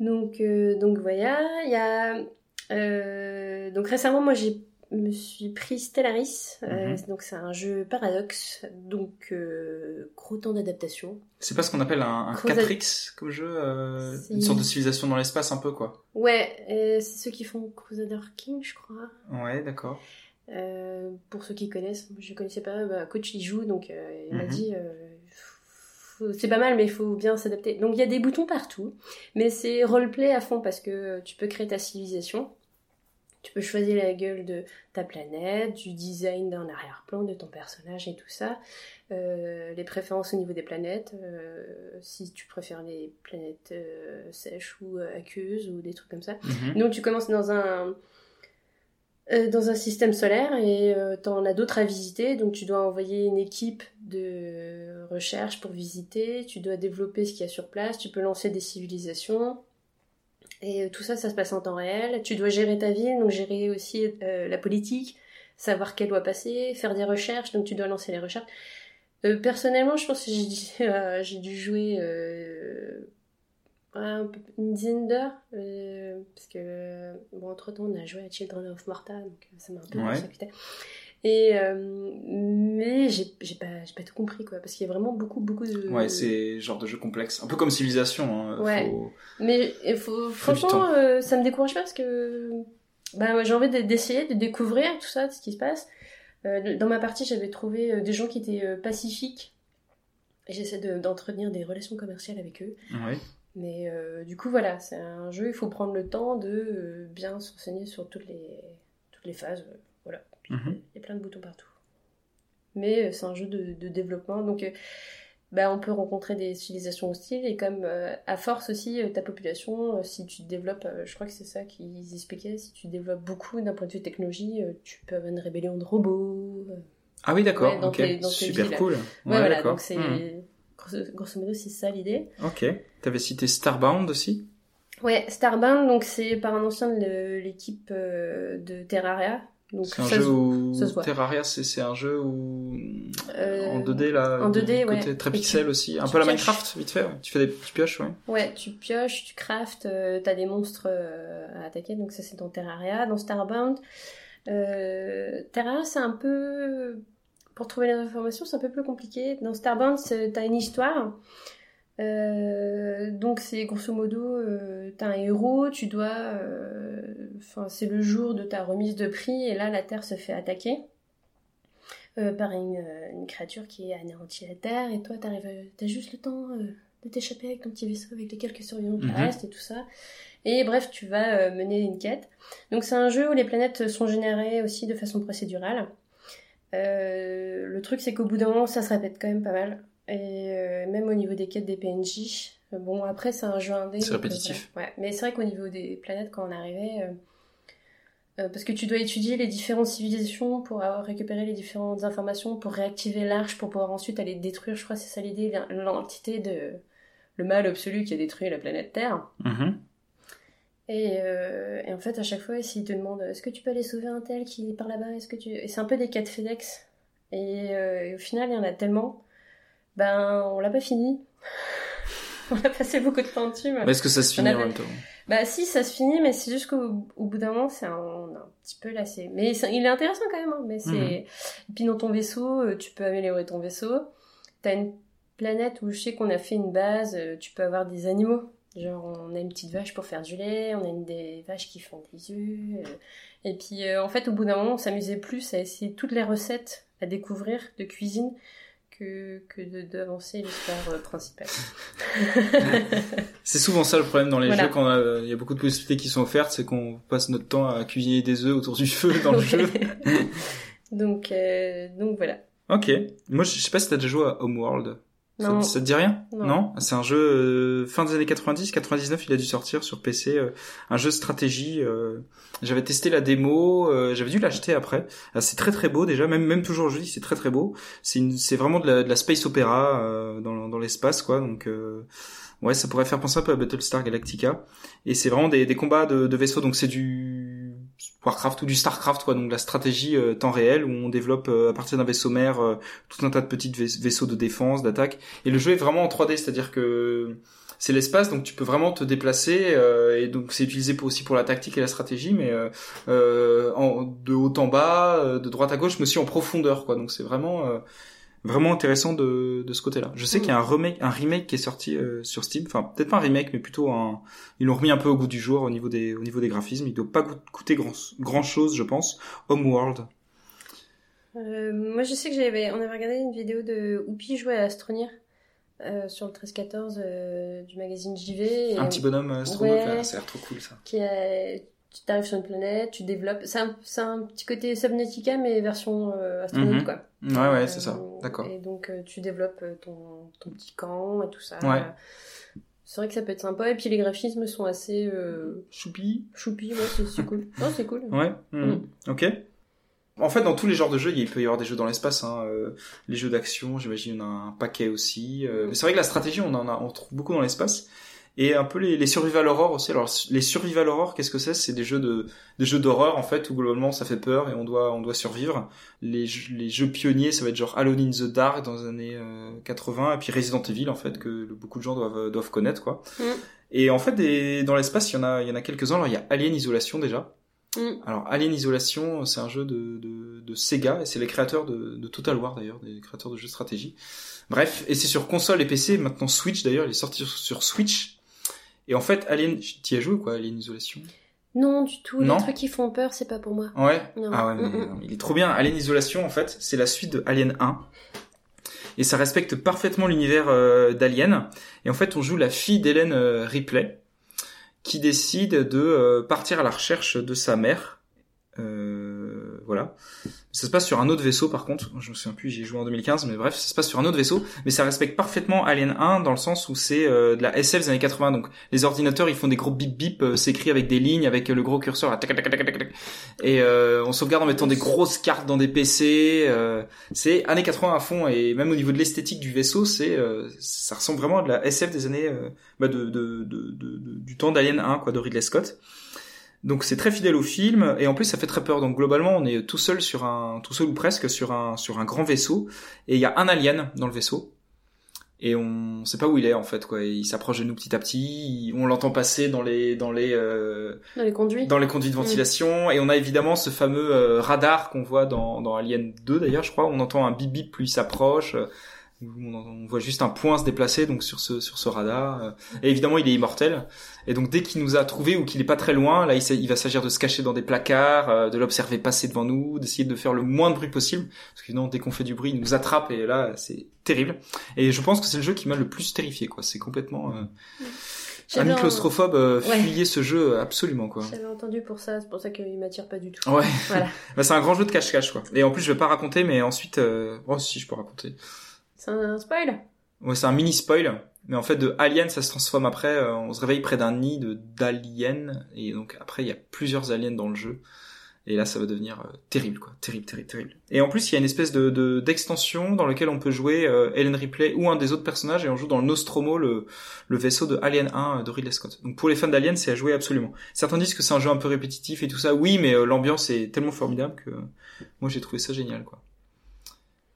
Speaker 2: Donc, euh, donc voilà, il y a. euh, donc récemment, moi, j'ai me suis pris Stellaris. euh,
Speaker 1: Mhm.
Speaker 2: donc c'est un jeu paradoxe. Donc euh, gros temps d'adaptation.
Speaker 1: C'est pas ce qu'on appelle un, un
Speaker 2: Crusade.
Speaker 1: 4X comme jeu euh. Une sorte de civilisation dans l'espace, un peu, quoi.
Speaker 2: Ouais, euh, c'est ceux qui font Crusader King, je crois.
Speaker 1: Ouais, d'accord.
Speaker 2: Pour ceux qui connaissent, je connaissais pas. Bah, coach y joue, donc il m'a
Speaker 1: Mhm.
Speaker 2: dit. c'est pas mal, mais il faut bien s'adapter. Donc il y a des boutons partout, mais c'est roleplay à fond parce que tu peux créer ta civilisation. Tu peux choisir la gueule de ta planète, du design d'un arrière-plan de ton personnage et tout ça. Euh, les préférences au niveau des planètes, euh, si tu préfères les planètes euh, sèches ou aqueuses ou des trucs comme ça.
Speaker 1: Mhm.
Speaker 2: Donc tu commences dans un dans un système solaire et tu en as d'autres à visiter. Donc tu dois envoyer une équipe de recherche pour visiter. Tu dois développer ce qu'il y a sur place. Tu peux lancer des civilisations. Et euh, tout ça, ça se passe en temps réel. Tu dois gérer ta ville, donc gérer aussi euh, la politique, savoir quelle doit passer, faire des recherches. Donc tu dois lancer les recherches. Euh, personnellement, je pense que j'ai dû, euh, j'ai dû jouer une dizaine d'heures. parce que, bon, entre-temps, on a joué à Children of Morta, donc ça m'a un peu
Speaker 1: Ouais.
Speaker 2: Et, euh, mais j'ai pas, j'ai pas tout compris, quoi, parce qu'il y a vraiment beaucoup, beaucoup de...
Speaker 1: Ouais, c'est genre de jeu complexe. Un peu comme Civilisation. Hein.
Speaker 2: Ouais.
Speaker 1: Faut-
Speaker 2: Mais faut, franchement, euh, ça me décourage pas parce que bah, j'ai envie de- d'essayer, de découvrir tout ça, ce qui se passe. Euh, dans ma partie, j'avais trouvé des gens qui étaient pacifiques. Et j'essaie de- d'entretenir des relations commerciales avec eux.
Speaker 1: Ouais.
Speaker 2: Mais euh, du coup, voilà, c'est un jeu, il faut prendre le temps de bien se renseigner sur toutes les, toutes les phases. voilà.
Speaker 1: Mhm.
Speaker 2: Il y a plein de boutons partout. Mais euh, c'est un jeu de, de développement, donc euh, bah, on peut rencontrer des civilisations hostiles, et comme euh, à force aussi, ta population, si tu développes, je crois que c'est ça qu'ils expliquaient, si tu développes beaucoup d'un point de vue technologie, tu peux avoir une rébellion de robots.
Speaker 1: Ah oui, d'accord.
Speaker 2: Ouais,
Speaker 1: Super
Speaker 2: villes.
Speaker 1: cool.
Speaker 2: Ouais,
Speaker 1: Ouais,
Speaker 2: voilà,
Speaker 1: d'accord.
Speaker 2: donc c'est.
Speaker 1: Hmm.
Speaker 2: Grosso, grosso modo, c'est ça l'idée.
Speaker 1: Ok. T'avais cité Starbound aussi?
Speaker 2: Ouais, Starbound, donc c'est par un ancien de l'équipe de Terraria, Donc
Speaker 1: C'est un
Speaker 2: ça
Speaker 1: jeu
Speaker 2: se-
Speaker 1: où
Speaker 2: ça se voit.
Speaker 1: Terraria, c'est c'est un jeu où
Speaker 2: Euh,
Speaker 1: en 2D là,
Speaker 2: en
Speaker 1: du
Speaker 2: 2D,
Speaker 1: côté
Speaker 2: ouais.
Speaker 1: très
Speaker 2: tu-
Speaker 1: pixel aussi, un peu la. Minecraft vite fait. ouais. Tu fais des tu pioches, ouais.
Speaker 2: Ouais, tu pioches, tu craftes, euh, t'as des monstres euh, à attaquer, donc ça c'est dans Terraria. Dans Starbound, euh, Terraria c'est un peu... Pour trouver les informations, c'est un peu plus compliqué. Dans Starbound, t'as une histoire. Euh, donc c'est grosso modo, euh, t'as un héros, tu dois... euh, Enfin, c'est le jour de ta remise de prix, et là la Terre se fait attaquer. euh, par une, une créature qui anéantit la Terre, et toi t'arrives, t'as juste le temps de t'échapper avec ton petit vaisseau, avec les quelques survivants qui
Speaker 1: Mhm.
Speaker 2: restent et tout ça. Et bref, tu vas mener une quête. Donc c'est un jeu où les planètes sont générées aussi de façon procédurale. Le truc c'est qu'au bout d'un moment ça se répète quand même pas mal. Et euh, même au niveau des quêtes des PNJ. euh, Bon après c'est un jeu indé.
Speaker 1: C'est
Speaker 2: euh,
Speaker 1: répétitif.
Speaker 2: voilà. Ouais. Mais c'est vrai qu'au niveau des planètes quand on arrivait... euh, parce que tu dois étudier les différentes civilisations pour avoir récupéré les différentes informations, pour réactiver l'arche, pour pouvoir ensuite aller détruire, je crois c'est ça l'idée, l'entité de le mal absolu qui a détruit la planète Terre.
Speaker 1: Mhm.
Speaker 2: Et, euh, et en fait, à chaque fois, s'ils te demandent est-ce que tu peux aller sauver un tel qui est par là-bas Est-ce que tu Et c'est un peu des quêtes FedEx. Et, euh, et au final, il y en a tellement. Ben, on l'a pas fini. on a passé beaucoup de temps dessus. mais-
Speaker 1: Est-ce que ça se finit en même temps?
Speaker 2: Bah si, ça se finit, mais c'est juste qu'au au bout d'un moment, c'est un, on est un petit peu lassé. Mais il est intéressant quand même. hein, mais c'est. Et puis dans ton vaisseau, euh, tu peux améliorer ton vaisseau. T'as une planète où je sais qu'on a fait une base. euh, Tu peux avoir des animaux. Genre on a une petite vache pour faire du lait, on a une des vaches qui font des œufs. euh, et puis euh, en fait, au bout d'un moment, on s'amusait plus à essayer toutes les recettes à découvrir de cuisine que, que de- d'avancer l'histoire euh, principale.
Speaker 1: C'est souvent ça le problème dans les
Speaker 2: Voilà.
Speaker 1: jeux quand euh, il y a beaucoup de possibilités qui sont offertes, c'est qu'on passe notre temps à cuisiner des œufs autour du feu dans le jeu.
Speaker 2: donc, euh, donc voilà.
Speaker 1: Ok. Moi, je sais pas si t'as déjà joué à Homeworld. Ça,
Speaker 2: Non.
Speaker 1: ça te dit rien?
Speaker 2: Non.
Speaker 1: C'est un jeu euh, fin des années 90, 99, il a dû sortir sur PC. euh, un jeu de stratégie. euh, j'avais testé la démo, euh, j'avais dû l'acheter après. Ah, c'est très très beau déjà, même même toujours aujourd'hui, c'est très très beau. C'est vraiment de la, de la space opéra euh, dans, dans l'espace quoi. Donc euh, ouais, ça pourrait faire penser un peu à Battlestar Galactica. Et c'est vraiment des, des combats de, de vaisseaux. Donc c'est du Warcraft ou du Starcraft quoi. Donc la stratégie euh, temps réel où on développe euh, à partir d'un vaisseau mère euh, tout un tas de petits vais- vaisseaux de défense, d'attaque. Et le jeu est vraiment en 3D, c'est-à-dire que c'est l'espace, donc tu peux vraiment te déplacer, euh, et donc c'est utilisé pour, aussi pour la tactique et la stratégie, mais euh, de haut en bas, de droite à gauche, mais aussi en profondeur, quoi. Donc c'est vraiment vraiment intéressant de, de ce côté-là. Je sais qu'il y a un remake, un remake qui est sorti euh, sur Steam, enfin peut-être pas un remake, mais plutôt un, ils l'ont remis un peu au goût du jour au niveau des au niveau des graphismes. Il doit pas coûter grand grand chose, je pense. Homeworld.
Speaker 2: Euh, moi, je sais que j'avais, on avait regardé une vidéo de Oupi jouer à Astronir euh, sur le 13-14 euh, du magazine JV. Et,
Speaker 1: Un petit bonhomme euh, astronaute,
Speaker 2: ouais.
Speaker 1: ça a l'air trop cool ça.
Speaker 2: qui a- tu arrives sur une planète, tu développes. C'est un, c'est un petit côté Subnautica, mais version euh, astronaute,
Speaker 1: Mhm.
Speaker 2: quoi.
Speaker 1: Ouais ouais, c'est ça.
Speaker 2: Euh,
Speaker 1: D'accord.
Speaker 2: Et donc, euh, tu développes euh, ton, ton petit camp et tout ça.
Speaker 1: Ouais.
Speaker 2: C'est vrai que ça peut être sympa. Et puis, les graphismes sont assez euh,
Speaker 1: Choupi.
Speaker 2: choupis. Ouais, c'est cool. Non, c'est cool.
Speaker 1: Ouais.
Speaker 2: Mm.
Speaker 1: mhm. Ok. En fait, dans tous les genres de jeux, il peut y avoir des jeux dans l'espace. Hein. les jeux d'action, j'imagine, on a un paquet aussi.
Speaker 2: Mm.
Speaker 1: mais c'est vrai que la stratégie, on en a, on trouve beaucoup dans l'espace. Et un peu les, les survival horror aussi. Alors, les survival horror, qu'est-ce que c'est? C'est des jeux de, des jeux d'horreur en fait où globalement ça fait peur et on doit, on doit survivre. Les, jeux- les jeux pionniers, ça va être genre Alone in the Dark dans les années euh, 80 et puis Resident Evil en fait que beaucoup de gens doivent, doivent connaître quoi.
Speaker 2: Mm.
Speaker 1: Et en fait, des, dans l'espace, il y en a, il y en a quelques-uns. Alors, il y a Alien Isolation déjà.
Speaker 2: Mm.
Speaker 1: Alors Alien Isolation, c'est un jeu de, de, de Sega et c'est les créateurs de, de Total War d'ailleurs, des créateurs de jeux de stratégie. Bref, et c'est sur console et PC, maintenant Switch d'ailleurs, il est sorti sur, sur Switch. Et en fait, Alien, t'y as joué ou quoi, Alien Isolation?
Speaker 2: Non, du tout.
Speaker 1: Non?
Speaker 2: Les trucs qui font peur, c'est pas pour moi.
Speaker 1: Ouais?
Speaker 2: Non.
Speaker 1: Ah ouais, mais
Speaker 2: Mm, mm.
Speaker 1: non, il est trop bien. Alien Isolation, en fait, c'est la suite de Alien 1. Et ça respecte parfaitement l'univers euh, d'Alien. Et en fait, on joue la fille d'Hélène euh, Ripley, qui décide de euh, partir à la recherche de sa mère. Voilà. Ça se passe sur un autre vaisseau, par contre. Je me souviens plus, j'y ai joué en 2015, mais bref, ça se passe sur un autre vaisseau. Mais ça respecte parfaitement Alien 1 dans le sens où c'est euh, de la SF des années 80. Donc, les ordinateurs, ils font des gros bip bip, euh, c'est écrit avec des lignes, avec euh, le gros curseur, là, tac, tac, tac, et euh, on sauvegarde en mettant des grosses cartes dans des PC. euh, c'est années 80 à fond, et même au niveau de l'esthétique du vaisseau, c'est euh, ça ressemble vraiment à de la SF des années bah, de, de- de- du temps d'Alien 1, quoi, de Ridley Scott. Donc c'est très fidèle au film et en plus ça fait très peur. Donc globalement on est tout seul sur un, tout seul ou presque sur un sur un grand vaisseau et il y a un alien dans le vaisseau et on sait pas où il est en fait quoi. Il s'approche de nous petit à petit. On l'entend passer dans les dans les euh,
Speaker 2: Dans les conduits.
Speaker 1: dans les conduits de ventilation et on a évidemment ce fameux euh, radar qu'on voit dans dans Alien 2 d'ailleurs je crois. On entend un bip bip plus il s'approche. On, voit juste un point se déplacer donc sur ce sur ce radar. euh, Et évidemment il est immortel. Et donc dès qu'il nous a trouvé ou qu'il est pas très loin, là il, il va s'agir de se cacher dans des placards, euh, de l'observer passer devant nous, d'essayer de faire le moins de bruit possible. Parce que non, dès qu'on fait du bruit, il nous attrape et là c'est terrible. Et je pense que c'est le jeu qui m'a le plus terrifié quoi. C'est complètement euh, ami claustrophobe, euh,
Speaker 2: Ouais.
Speaker 1: fuyez ce jeu absolument quoi.
Speaker 2: J'avais entendu pour ça, c'est pour ça qu'il m'attire pas du tout.
Speaker 1: Ouais.
Speaker 2: Voilà.
Speaker 1: Bah, c'est un grand jeu de cache-cache quoi. Et en plus je vais pas raconter, mais ensuite, euh... oh si je peux raconter.
Speaker 2: C'est un spoil
Speaker 1: Ouais, c'est un mini spoil. Mais en fait, de Alien, ça se transforme après. euh, on se réveille près d'un nid de d'aliens. Et donc après, il y a plusieurs aliens dans le jeu. Et là, ça va devenir euh, terrible, quoi. Terrible, terrible, terrible. Et en plus, il y a une espèce de de- d'extension dans lequel on peut jouer euh, Ellen Ripley ou un des autres personnages. Et on joue dans le Nostromo, le, le vaisseau de Alien 1 de Ridley Scott. Donc pour les fans d'Alien, c'est à jouer absolument. Certains disent que c'est un jeu un peu répétitif et tout ça. Oui, mais euh, l'ambiance est tellement formidable que euh, moi, j'ai trouvé ça génial, quoi.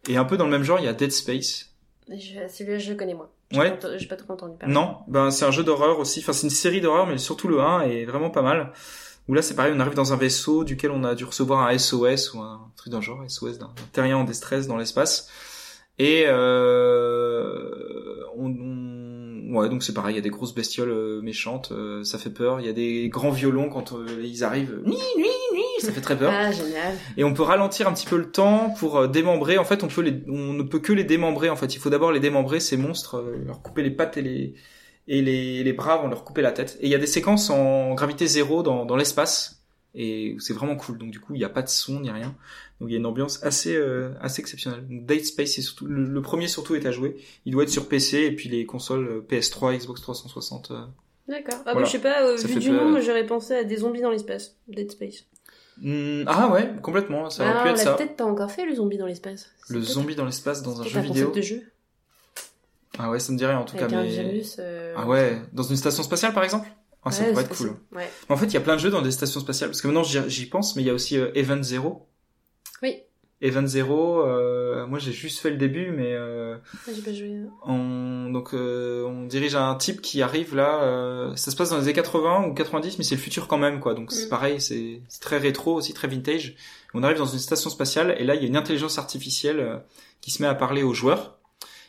Speaker 1: Et un peu dans le même genre, il y a Dead Space.
Speaker 2: Celui-là, je le connais moi. J'ai
Speaker 1: Ouais.
Speaker 2: J'ai pas trop entendu parler.
Speaker 1: Non, ben c'est un jeu d'horreur aussi. Enfin, c'est une série d'horreur, mais surtout le 1 est vraiment pas mal. Où là, c'est pareil, on arrive dans un vaisseau duquel on a dû recevoir un SOS ou un truc d'un genre, SOS d'un terrien en détresse dans l'espace. Et euh, on, on- ouais, donc c'est pareil, il y a des grosses bestioles euh, méchantes, euh, ça fait peur. Il y a des grands violons quand euh, ils arrivent, nuit, nuit, ça fait très peur.
Speaker 2: Ah, génial.
Speaker 1: Et on peut ralentir un petit peu le temps pour euh, démembrer. En fait, on peut les, on ne peut que les démembrer. En fait, il faut d'abord les démembrer ces monstres, euh, leur couper les pattes et les et les, les bras avant de leur couper la tête. Et il y a des séquences en gravité zéro dans, dans l'espace et c'est vraiment cool. Donc du coup, il n'y a pas de son ni rien. Donc il y a une ambiance assez euh, assez exceptionnelle. Donc Dead Space, surtout le, le premier surtout est à jouer. Il doit être sur PC et puis les consoles euh, PS3, Xbox 360. euh.
Speaker 2: D'accord. Ah,
Speaker 1: Voilà.
Speaker 2: bah, je sais pas, euh, vu du nom, j'aurais pensé à des zombies dans l'espace. Dead Space.
Speaker 1: Hmm, ah ouais, complètement. Ça aurait
Speaker 2: ah,
Speaker 1: pu
Speaker 2: on
Speaker 1: être
Speaker 2: l'a
Speaker 1: ça.
Speaker 2: peut-être pas encore fait, le zombie dans l'espace.
Speaker 1: Le zombie dans l'espace dans un jeu vidéo.
Speaker 2: concept de jeu.
Speaker 1: Ah ouais, ça me dirait en tout
Speaker 2: Avec
Speaker 1: cas.
Speaker 2: un
Speaker 1: mais...
Speaker 2: virus. euh,
Speaker 1: Ah ouais, dans une station spatiale par exemple? Ah, ça
Speaker 2: ouais,
Speaker 1: pourrait être cool.
Speaker 2: Ouais.
Speaker 1: En fait, il y a plein de jeux dans des stations spatiales, parce que maintenant j'y j'y pense, mais il y a aussi euh, Event Zero.
Speaker 2: Oui.
Speaker 1: Event Zero, euh, moi j'ai juste fait le début, mais euh,
Speaker 2: Ah, J'ai pas joué.
Speaker 1: on, donc, euh, on dirige un type qui arrive là, euh, ça se passe dans les années 80 ou 90, mais c'est le futur quand même, quoi. Donc c'est
Speaker 2: Mm.
Speaker 1: pareil, c'est c'est très rétro, aussi très vintage. On arrive dans une station spatiale, et là il y a une intelligence artificielle euh, qui se met à parler aux joueurs.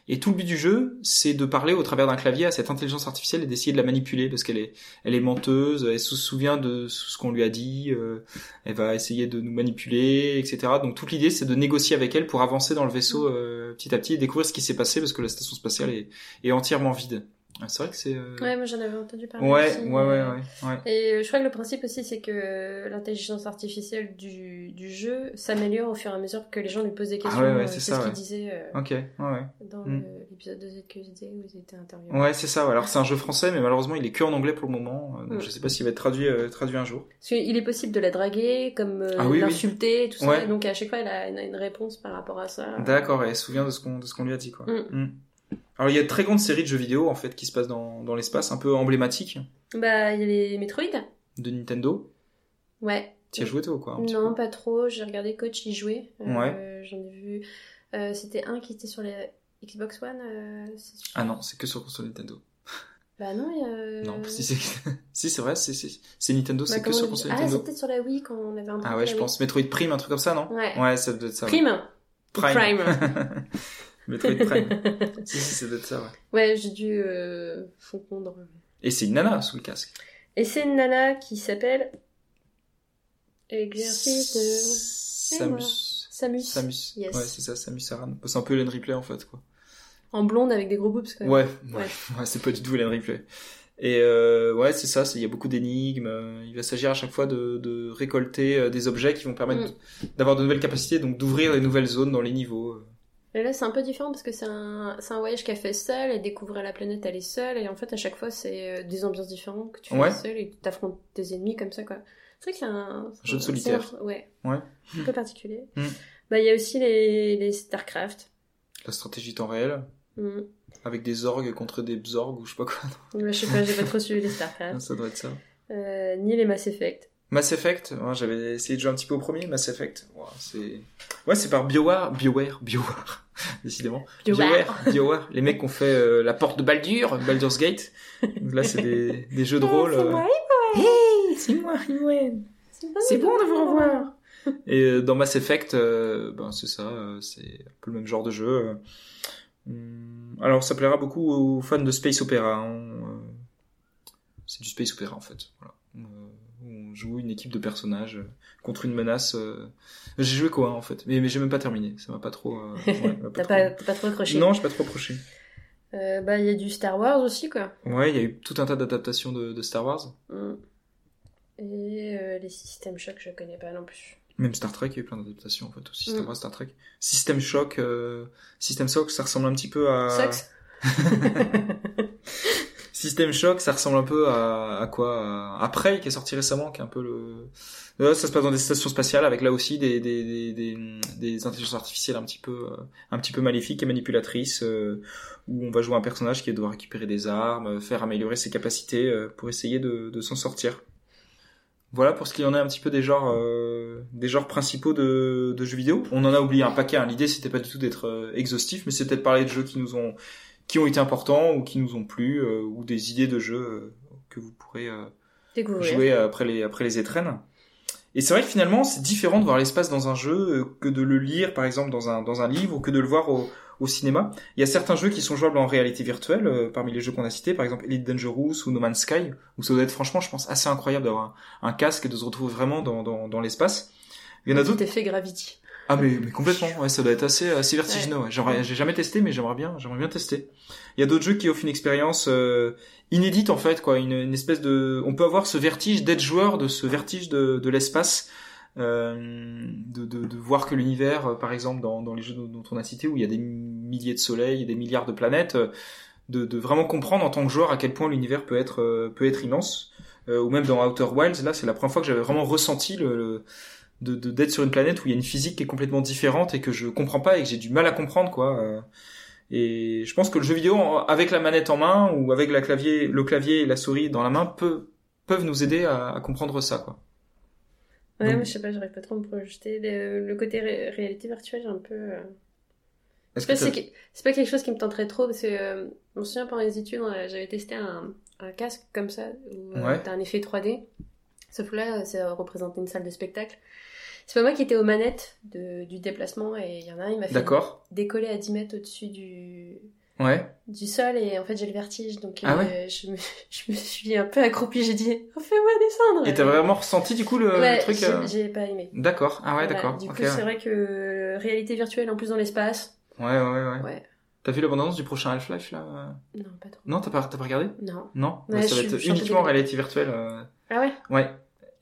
Speaker 1: Et tout le but du jeu, c'est de parler au travers d'un clavier à cette intelligence artificielle et d'essayer de la manipuler parce qu'elle est, elle est menteuse, elle se souvient de ce qu'on lui a dit, euh, elle va essayer de nous manipuler, etc. Donc toute l'idée, c'est de négocier avec elle pour avancer dans le vaisseau euh, petit à petit et découvrir ce qui s'est passé parce que la station spatiale est, est entièrement vide. Ah, C'est vrai que c'est. euh,
Speaker 2: Ouais, moi j'en avais entendu parler.
Speaker 1: ouais,
Speaker 2: aussi,
Speaker 1: ouais, ouais, ouais, ouais.
Speaker 2: Et euh, je crois que le principe aussi, c'est que l'intelligence artificielle du, du jeu s'améliore au fur et à mesure que les gens lui posent des questions.
Speaker 1: Ah ouais, ouais,
Speaker 2: euh,
Speaker 1: c'est
Speaker 2: ce qu'il disait
Speaker 1: Ok, ouais, ouais.
Speaker 2: dans
Speaker 1: Mm.
Speaker 2: l'épisode de ZQSD où ils étaient interviewés.
Speaker 1: Ouais, c'est ça. Alors c'est un jeu français, mais malheureusement il est que en anglais pour le moment. Donc
Speaker 2: Mm.
Speaker 1: je sais pas s'il va être traduit, euh, traduit un jour.
Speaker 2: Parce qu'il est possible de la draguer, comme euh,
Speaker 1: Ah oui, oui.
Speaker 2: l'insulter, et tout ça.
Speaker 1: Ouais.
Speaker 2: Et donc à chaque fois, elle a une, une réponse par rapport à ça.
Speaker 1: D'accord, et elle se souvient de ce qu'on de ce qu'on lui a dit, quoi.
Speaker 2: Mm.
Speaker 1: Alors il y a une très grande série de jeux vidéo en fait qui se passe dans, dans l'espace, un peu emblématique
Speaker 2: Bah, il y a les Metroid.
Speaker 1: de Nintendo.
Speaker 2: Ouais.
Speaker 1: T'y as joué toi ou quoi
Speaker 2: Non, pas trop. J'ai regardé Coach y jouer. Euh,
Speaker 1: Ouais.
Speaker 2: J'en ai vu. euh, C'était un qui était sur la Xbox One. euh.
Speaker 1: Ah non, c'est que sur console Nintendo.
Speaker 2: Bah non, il y a.
Speaker 1: Non, si c'est si vrai, c'est Nintendo,
Speaker 2: Bah,
Speaker 1: c'est que sur console
Speaker 2: Ah, c'est
Speaker 1: Nintendo.
Speaker 2: peut-être sur la Wii quand on avait un
Speaker 1: Ah ouais, je pense Metroid Prime, un truc comme ça, non
Speaker 2: Ouais.
Speaker 1: Ouais, ça doit être ça. ouais.
Speaker 2: Prime.
Speaker 1: Prime. Metroid Prime. si si, ça doit être ça. Ouais.
Speaker 2: ouais, j'ai dû euh, confondre.
Speaker 1: Et c'est une nana sous le casque.
Speaker 2: Et c'est une nana qui s'appelle. Exercice de.
Speaker 1: Samus.
Speaker 2: Samus.
Speaker 1: Samus.
Speaker 2: Yes.
Speaker 1: Ouais, c'est ça, Samus Aran. C'est un peu Ellen Ripley en fait, quoi.
Speaker 2: En blonde avec des gros boobs quand même.
Speaker 1: Ouais, ouais, ouais, c'est pas du tout Ellen Ripley. Et euh, ouais, c'est ça, il y a beaucoup d'énigmes. euh, Il va s'agir à chaque fois de, de récolter euh, des objets qui vont permettre
Speaker 2: Mm.
Speaker 1: d'avoir de nouvelles capacités, donc d'ouvrir des nouvelles zones dans les niveaux.
Speaker 2: Et là, c'est un peu différent parce que c'est un, c'est un voyage qu'elle fait seule, elle découvre la planète, elle est seule, et en fait, à chaque fois, c'est euh, des ambiances différentes que tu fais
Speaker 1: Ouais.
Speaker 2: seule et tu t'affrontes tes ennemis comme ça, quoi. C'est vrai qu'il y a un.
Speaker 1: Jeu de
Speaker 2: c'est
Speaker 1: solitaire.
Speaker 2: un- ouais.
Speaker 1: Ouais.
Speaker 2: Un peu particulier.
Speaker 1: Mm.
Speaker 2: Bah, il y a aussi les, les StarCraft.
Speaker 1: La stratégie temps réel,
Speaker 2: Mm.
Speaker 1: avec des orgues contre des bzorgs ou je sais pas quoi.
Speaker 2: Ouais, je sais pas, j'ai pas trop suivi les StarCraft.
Speaker 1: ça doit être ça.
Speaker 2: Euh, ni les Mass Effect.
Speaker 1: Mass Effect, ouais, j'avais essayé de jouer un petit peu au premier, Mass Effect. Ouais, c'est ouais, c'est par BioWare, BioWare, BioWare, décidément.
Speaker 2: BioWare.
Speaker 1: BioWare, les mecs qui ont fait euh, la porte de Baldur, Baldur's Gate. Donc là, c'est des, des jeux de rôle.
Speaker 2: C'est
Speaker 1: euh,
Speaker 2: moi,
Speaker 1: Hey, c'est moi, Imoen.
Speaker 2: c'est
Speaker 1: bon de vous revoir. Et euh, dans Mass Effect, euh, ben c'est ça, euh, c'est un peu le même genre de jeu. euh. Hum, Alors ça plaira beaucoup aux fans de space opéra. hein, euh, C'est du space opéra en fait. Voilà. Joue une équipe de personnages euh, contre une menace. euh. J'ai joué quoi en fait, mais, mais j'ai même pas terminé. Ça m'a pas trop. euh, ouais,
Speaker 2: T'as pas, trop accroché.
Speaker 1: Non, j'ai pas trop approché.
Speaker 2: Euh, bah, il y a du Star Wars aussi, quoi.
Speaker 1: Ouais, il y a eu tout un tas d'adaptations de, de Star Wars.
Speaker 2: Mm. Et euh, les systèmes chocs, je connais pas non plus.
Speaker 1: Même Star Trek, il y a eu plein d'adaptations en fait aussi. Star
Speaker 2: Mm.
Speaker 1: Wars, Star Trek. System Shock, euh... System Shock, ça ressemble un petit peu à.
Speaker 2: Sucks.
Speaker 1: System Shock, ça ressemble un peu à, à quoi à... Prey, qui est sorti récemment, qui est un peu le. Là, ça se passe dans des stations spatiales avec là aussi des des des des, des intelligences artificielles un petit peu euh, un petit peu maléfiques et manipulatrices, euh, où on va jouer un personnage qui doit récupérer des armes, euh, faire améliorer ses capacités euh, pour essayer de, de s'en sortir. Voilà pour ce qu'il y en est un petit peu des genres euh, des genres principaux de, de jeux vidéo. On en a oublié un paquet. hein. L'idée c'était pas du tout d'être euh, exhaustif, mais c'est peut-être parler de jeux qui nous ont qui ont été importants ou qui nous ont plu euh, ou des idées de jeux euh, que vous pourrez euh, jouer après les après les étrennes. Et c'est vrai que finalement c'est différent de voir l'espace dans un jeu que de le lire par exemple dans un dans un livre ou que de le voir au au cinéma. Il y a certains jeux qui sont jouables en réalité virtuelle, euh, parmi les jeux qu'on a cités, par exemple Elite Dangerous ou No Man's Sky, où ça doit être franchement, je pense, assez incroyable d'avoir un, un casque et de se retrouver vraiment dans, dans, dans l'espace. Il y en a d'autres.
Speaker 2: Petit effet Gravity.
Speaker 1: Ah mais, mais complètement, ouais, ça doit être assez, assez vertigineux. Ouais. J'aimerais- J'ai jamais testé, mais j'aimerais bien, j'aimerais bien tester. Il y a d'autres jeux qui offrent une expérience euh, inédite en fait, quoi, une, une espèce de, on peut avoir ce vertige d'être joueur, de ce vertige de, de l'espace, euh, de, de, de voir que l'univers, euh, par exemple, dans, dans les jeux dont, dont on a cité, où il y a des milliers de soleils, des milliards de planètes, euh, de, de vraiment comprendre en tant que joueur à quel point l'univers peut être euh, peut être immense. Euh, ou même dans Outer Wilds, là, c'est la première fois que j'avais vraiment ressenti le, le de d'être sur une planète où il y a une physique qui est complètement différente et que je comprends pas et que j'ai du mal à comprendre quoi. Euh, Et je pense que le jeu vidéo avec la manette en main ou avec la clavier, le clavier et la souris dans la main peut, peuvent nous aider à, à comprendre ça quoi.
Speaker 2: Ouais,
Speaker 1: Donc-
Speaker 2: mais je sais pas, j'arrive pas trop à me projeter. Le, le côté ré- réalité virtuelle, j'ai un peu. euh, C'est
Speaker 1: que
Speaker 2: c'est que- c'est pas quelque chose qui me tenterait trop parce que euh, je me souviens pendant les études, j'avais testé un, un casque comme ça où euh,
Speaker 1: Ouais.
Speaker 2: t'as un effet 3D. Sauf que là, ça représentait une salle de spectacle. C'est pas moi qui étais aux manettes de, du déplacement et il y en a un, il m'a fait décoller à 10 mètres au-dessus du,
Speaker 1: Ouais.
Speaker 2: du sol et en fait j'ai le vertige donc
Speaker 1: Ah
Speaker 2: euh, je, me, je me suis un peu accroupie, j'ai dit oh, fais-moi descendre
Speaker 1: Et t'as vraiment ressenti du coup le, le
Speaker 2: Ouais,
Speaker 1: truc
Speaker 2: j'ai
Speaker 1: euh,
Speaker 2: pas aimé.
Speaker 1: D'accord. Ah ouais,
Speaker 2: Voilà,
Speaker 1: d'accord.
Speaker 2: Du
Speaker 1: Ok,
Speaker 2: coup,
Speaker 1: ouais.
Speaker 2: c'est vrai que euh, réalité virtuelle en plus dans l'espace,
Speaker 1: ouais, ouais, ouais.
Speaker 2: ouais.
Speaker 1: T'as vu l'abondance du prochain Half-Life là
Speaker 2: Non, pas trop.
Speaker 1: Non, t'as pas, pas regardé?
Speaker 2: Non.
Speaker 1: Non. Bah, ça
Speaker 2: je
Speaker 1: va être uniquement réalité virtuelle. euh,
Speaker 2: Ah ouais?
Speaker 1: Ouais.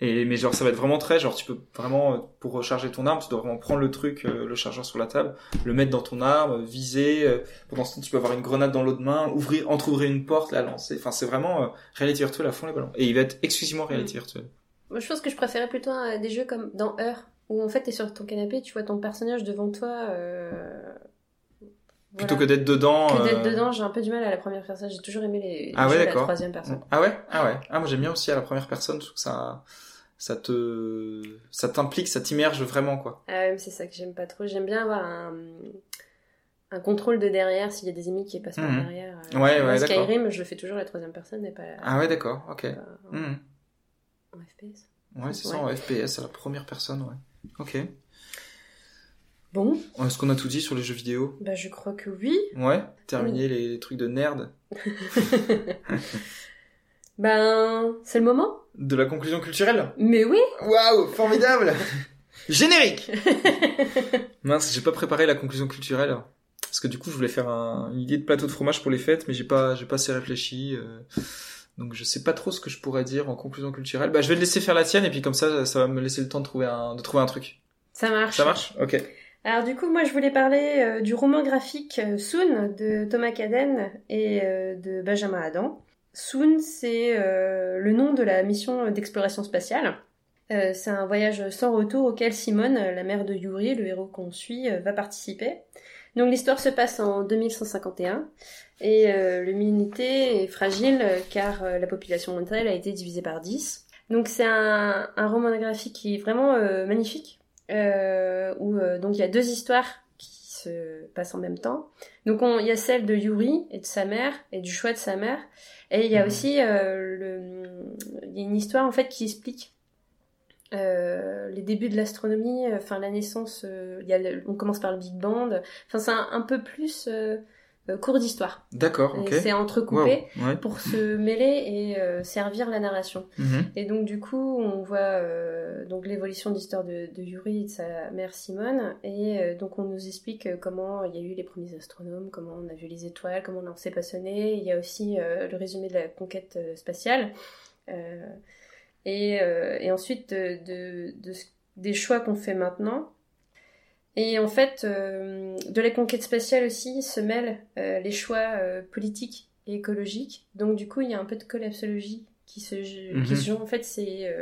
Speaker 1: Et mais genre ça va être vraiment très genre tu peux vraiment euh, pour recharger ton arme tu dois vraiment prendre le truc euh, le chargeur sur la table le mettre dans ton arme euh, viser euh, pendant ce temps tu peux avoir une grenade dans l'autre main ouvrir entrouvrir une porte la lancer enfin c'est vraiment euh, réalité virtuelle à fond les ballons et il va être exclusivement réalité virtuelle
Speaker 2: Moi, je pense que je préférais plutôt des jeux comme dans Heure, où en fait t'es sur ton canapé, tu vois ton personnage devant toi. Euh...
Speaker 1: plutôt
Speaker 2: voilà.
Speaker 1: que d'être dedans
Speaker 2: Que d'être
Speaker 1: euh,
Speaker 2: dedans, j'ai un peu du mal à la première personne. J'ai toujours aimé les, les
Speaker 1: Ah ouais,
Speaker 2: jeux à la troisième personne.
Speaker 1: ah ouais? Ah ouais ah moi j'aime bien aussi à la première personne je trouve que ça ça te ça t'implique ça t'immerge vraiment quoi
Speaker 2: Ah ouais, mais c'est ça que j'aime pas trop. J'aime bien avoir un, un contrôle de derrière s'il y a des ennemis qui passent par
Speaker 1: Mhm.
Speaker 2: derrière.
Speaker 1: Ouais,
Speaker 2: Moi,
Speaker 1: ouais, d'accord.
Speaker 2: Skyrim, je le fais toujours la troisième personne et pas
Speaker 1: ah ouais d'accord ok
Speaker 2: en,
Speaker 1: Mhm.
Speaker 2: en FPS.
Speaker 1: ouais c'est ça
Speaker 2: Ouais.
Speaker 1: en FPS à la première personne ouais ok
Speaker 2: Bon,
Speaker 1: est-ce qu'on a tout dit sur les jeux vidéo?
Speaker 2: Bah je crois que oui.
Speaker 1: Ouais, terminer les, les trucs de nerd.
Speaker 2: Ben, c'est le moment.
Speaker 1: De la conclusion culturelle
Speaker 2: Mais oui.
Speaker 1: Waouh, formidable Générique Mince, j'ai pas préparé la conclusion culturelle. Parce que du coup, je voulais faire un- une idée de plateau de fromage pour les fêtes, mais j'ai pas, j'ai pas assez réfléchi. euh, donc je sais pas trop ce que je pourrais dire en conclusion culturelle. Bah, je vais te laisser faire la tienne, et puis comme ça, ça va me laisser le temps de trouver un, de trouver un truc.
Speaker 2: Ça marche.
Speaker 1: Ça marche? Ok.
Speaker 2: Alors du coup, moi je voulais parler euh, du roman graphique euh, Soon de Thomas Caden et euh, de Benjamin Adam. Soon, c'est euh, le nom de la mission d'exploration spatiale. Euh, c'est un voyage sans retour auquel Simone, la mère de Yuri, le héros qu'on suit, euh, va participer. Donc l'histoire se passe en 2151 et l'humanité est fragile car la population mondiale a été divisée par 10. Donc c'est un, un roman graphique qui est vraiment magnifique, où donc il y a deux histoires se passent en même temps. Donc on- il y a celle de Yuri et de sa mère et du choix de sa mère, et il y a
Speaker 1: Mhm.
Speaker 2: aussi euh, le, il y a une histoire en fait qui explique euh, les débuts de l'astronomie, euh, enfin la naissance. il y a le- on commence par le Big Bang. Enfin c'est un, un peu plus cours d'histoire.
Speaker 1: D'accord, ok.
Speaker 2: C'est entrecoupé
Speaker 1: Wow, ouais.
Speaker 2: pour se mêler et euh, servir la narration.
Speaker 1: Mhm.
Speaker 2: Et donc du coup, on voit euh, donc l'évolution de l'histoire de, de Yuri et de sa mère Simone, et euh, donc on nous explique euh, comment il y a eu les premiers astronomes, comment on a vu les étoiles, comment on s'est passionné. Il y a aussi euh, le résumé de la conquête euh, spatiale, Euh, et, euh, et ensuite de, de- des choix qu'on fait maintenant. Et en fait, euh, de la conquête spatiale aussi se mêlent euh, les choix euh, politiques et écologiques. Donc du coup, il y a un peu de collapsologie qui se, qui
Speaker 1: Mhm.
Speaker 2: se joue. En fait, c'est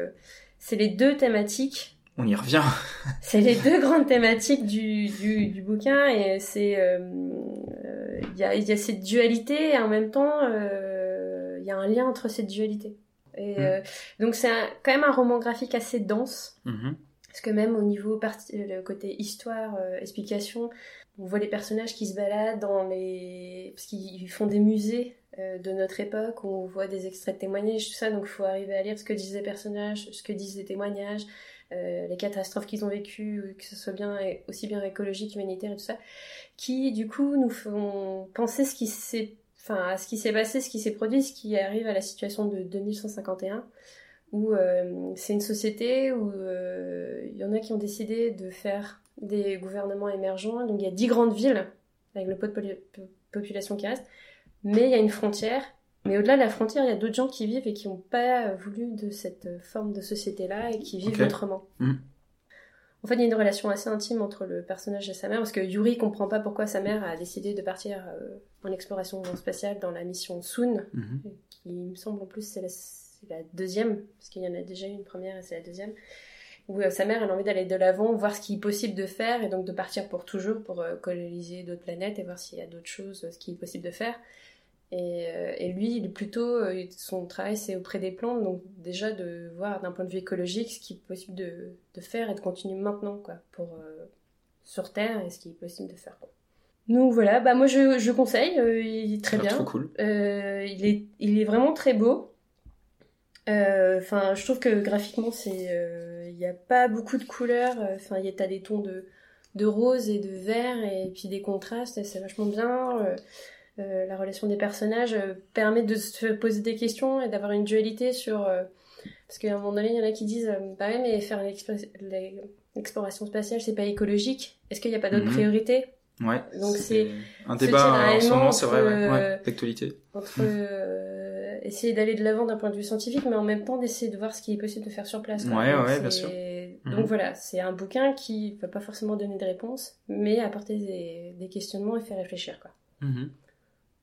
Speaker 2: c'est les deux thématiques.
Speaker 1: On y revient.
Speaker 2: C'est les deux grandes thématiques du, du, du bouquin et c'est euh, il y, a, y a cette dualité et en même temps euh, il y a un lien entre ces dualités. Et
Speaker 1: Mhm.
Speaker 2: euh, donc c'est quand même un roman graphique assez dense.
Speaker 1: Mhm.
Speaker 2: Parce que même au niveau le côté histoire, euh, explication, on voit les personnages qui se baladent dans les... Parce qu'ils font des musées euh, de notre époque, on voit des extraits de témoignages, tout ça, donc il faut arriver à lire ce que disent les personnages, ce que disent les témoignages, euh, les catastrophes qu'ils ont vécues, que ce soit bien aussi bien écologique, humanitaire et tout ça, qui du coup nous font penser à ce qui s'est passé, ce qui s'est produit, ce qui arrive à la situation de 2151 où euh, c'est une société où euh, il y en a qui ont décidé de faire des gouvernements émergents. Donc il y a dix grandes villes avec le peu de population qui reste, mais il y a une frontière. Mais au-delà de la frontière, il y a d'autres gens qui vivent et qui n'ont pas voulu de cette forme de société-là et qui vivent autrement.
Speaker 1: Mhm.
Speaker 2: En fait, il y a une relation assez intime entre le personnage et sa mère, parce que Yuri comprend pas pourquoi sa mère a décidé de partir euh, en exploration spatiale dans la mission Soon,
Speaker 1: Mhm.
Speaker 2: qui il me semble en plus c'est la, c'est la deuxième, parce qu'il y en a déjà eu une première et c'est la deuxième, où euh, sa mère elle a envie d'aller de l'avant, voir ce qui est possible de faire et donc de partir pour toujours pour euh, coloniser d'autres planètes et voir s'il y a d'autres choses, euh, ce qui est possible de faire. Et, et lui, il est plutôt, son travail c'est auprès des plantes, donc déjà de voir d'un point de vue écologique ce qui est possible de, de faire et de continuer maintenant, quoi, pour sur Terre et ce qui est possible de faire. Quoi. Donc voilà, bah moi je, je conseille, euh, il est très
Speaker 1: Ça a l'air
Speaker 2: bien.
Speaker 1: Cool.
Speaker 2: Euh, il, est, il est vraiment très beau. Euh, Enfin, je trouve que graphiquement, c'est, euh, il n'y a pas beaucoup de couleurs. Enfin, il y a des tons de, de rose et de vert et puis des contrastes. et C'est vachement bien. Euh, la relation des personnages permet de se poser des questions et d'avoir une dualité sur. parce qu'à un moment donné, il y en a qui disent, bah ouais, mais faire l'explo- l'exploration spatiale, c'est pas écologique. Est-ce qu'il n'y a pas d'autres
Speaker 1: Mhm.
Speaker 2: priorités?
Speaker 1: Ouais.
Speaker 2: Donc c'est
Speaker 1: un débat en ce moment, c'est vrai, ouais, d'actualité.
Speaker 2: entre essayer d'aller de l'avant d'un point de vue scientifique, mais en même temps d'essayer de voir ce qui est possible de faire sur place. quoi.
Speaker 1: Ouais,
Speaker 2: Donc
Speaker 1: ouais, bien sûr.
Speaker 2: Donc
Speaker 1: Mhm.
Speaker 2: voilà, c'est un bouquin qui va pas forcément donner de réponses, mais apporter des, des questionnements et faire réfléchir. Quoi.
Speaker 1: Mhm.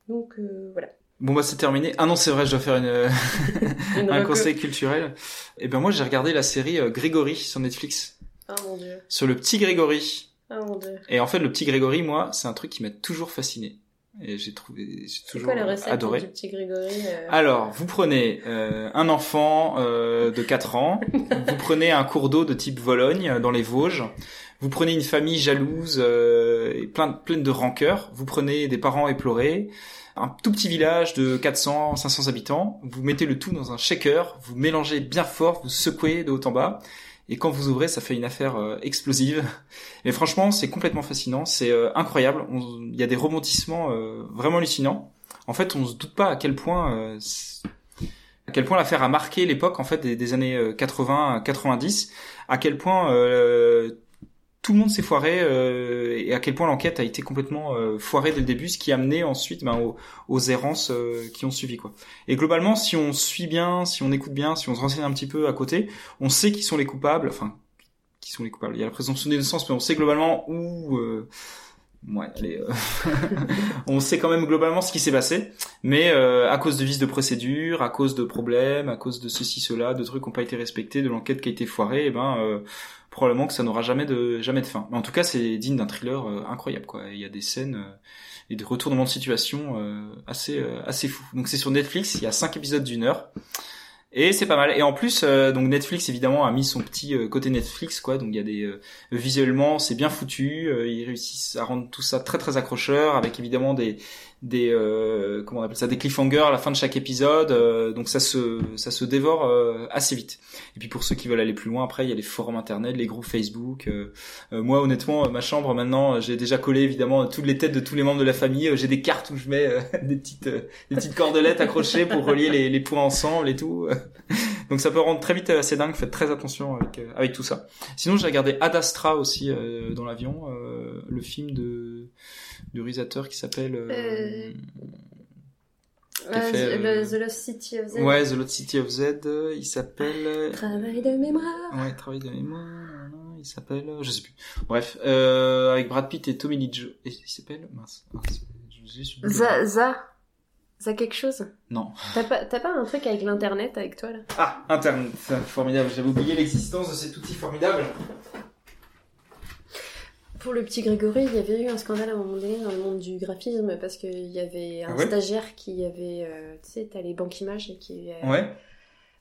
Speaker 2: Donc euh, voilà.
Speaker 1: Bon bah c'est terminé. Ah non c'est vrai, je dois faire une,
Speaker 2: Une
Speaker 1: un conseil culturel. Et ben moi j'ai regardé la série euh, Grégory sur Netflix,
Speaker 2: Ah mon dieu.
Speaker 1: sur le petit Grégory.
Speaker 2: Ah mon dieu.
Speaker 1: Et en fait le petit Grégory, moi, c'est un truc qui m'a toujours fasciné. Et j'ai trouvé, j'ai toujours
Speaker 2: quoi la recette
Speaker 1: adoré.
Speaker 2: du petit Grégory euh,
Speaker 1: Alors, vous prenez euh, un enfant euh, de 4 ans, vous prenez un cours d'eau de type Vologne euh, dans les Vosges, vous prenez une famille jalouse euh, et plein, pleine de rancœur, vous prenez des parents éplorés, un tout petit village de 400, 500 habitants, vous mettez le tout dans un shaker, vous mélangez bien fort, vous secouez de haut en bas, et quand vous ouvrez, ça fait une affaire euh, explosive. Et franchement, c'est complètement fascinant, c'est euh, incroyable. Il y a des rebondissements euh, vraiment hallucinants. En fait, on se doute pas à quel point, à quel point l'affaire a marqué l'époque en fait des, des années euh, 80 à 90, à quel point euh, tout le monde s'est foiré euh, et à quel point l'enquête a été complètement euh, foirée dès le début, ce qui a amené ensuite ben, aux, aux errances euh, qui ont suivi quoi. Et globalement, si on suit bien, si on écoute bien, si on se renseigne un petit peu à côté, on sait qui sont les coupables, enfin qui sont les coupables. Il y a la présomption d'innocence, mais on sait globalement où. Ouais, euh, on sait quand même globalement ce qui s'est passé, mais euh, à cause de vices de procédure, à cause de problèmes, à cause de ceci, cela, de trucs qui n'ont pas été respectés, de l'enquête qui a été foirée, et ben euh, probablement que ça n'aura jamais de jamais de fin. Mais en tout cas, c'est digne d'un thriller euh, incroyable, quoi. Il y a des scènes euh, et des retournements de situation euh, assez assez fous. Donc c'est sur Netflix, il y a cinq épisodes d'une heure. Et c'est pas mal. Et en plus, euh, donc Netflix évidemment a mis son petit euh, côté Netflix, quoi. Donc il y a des euh, visuellement, c'est bien foutu. ils réussissent à rendre tout ça très très accrocheur, avec évidemment des des euh, comment on appelle ça des cliffhangers à la fin de chaque épisode euh, donc ça se ça se dévore euh, assez vite. Et puis pour ceux qui veulent aller plus loin après il y a les forums internet les groupes Facebook euh, moi honnêtement ma chambre maintenant j'ai déjà collé évidemment toutes les têtes de tous les membres de la famille j'ai des cartes où je mets des petites des petites cordelettes accrochées pour relier les, les points ensemble et tout donc ça peut rendre très vite assez dingue faites très attention avec avec tout ça sinon j'ai regardé Ad Astra aussi dans l'avion le film de du réalisateur qui s'appelle. Euh,
Speaker 2: euh, euh, the, Lost City of Z.
Speaker 1: Ouais, The Lost City of Z. Il s'appelle.
Speaker 2: Travail de mémoire.
Speaker 1: Ouais, travail de mémoire. Il s'appelle. Je sais plus. Bref, euh, avec Brad Pitt et Tommy Lee Jones. Il s'appelle. Mince.
Speaker 2: Za. Za. Ça quelque chose
Speaker 1: Non.
Speaker 2: T'as pas, pas un truc avec l'internet avec toi là
Speaker 1: Ah, internet, formidable. J'avais oublié l'existence de cet outil formidable.
Speaker 2: Pour le petit Grégory, il y avait eu un scandale à un moment donné dans le monde du graphisme parce qu'il y avait un ah stagiaire qui avait, euh, tu sais, t'as les banques images et qui,
Speaker 1: euh, ouais.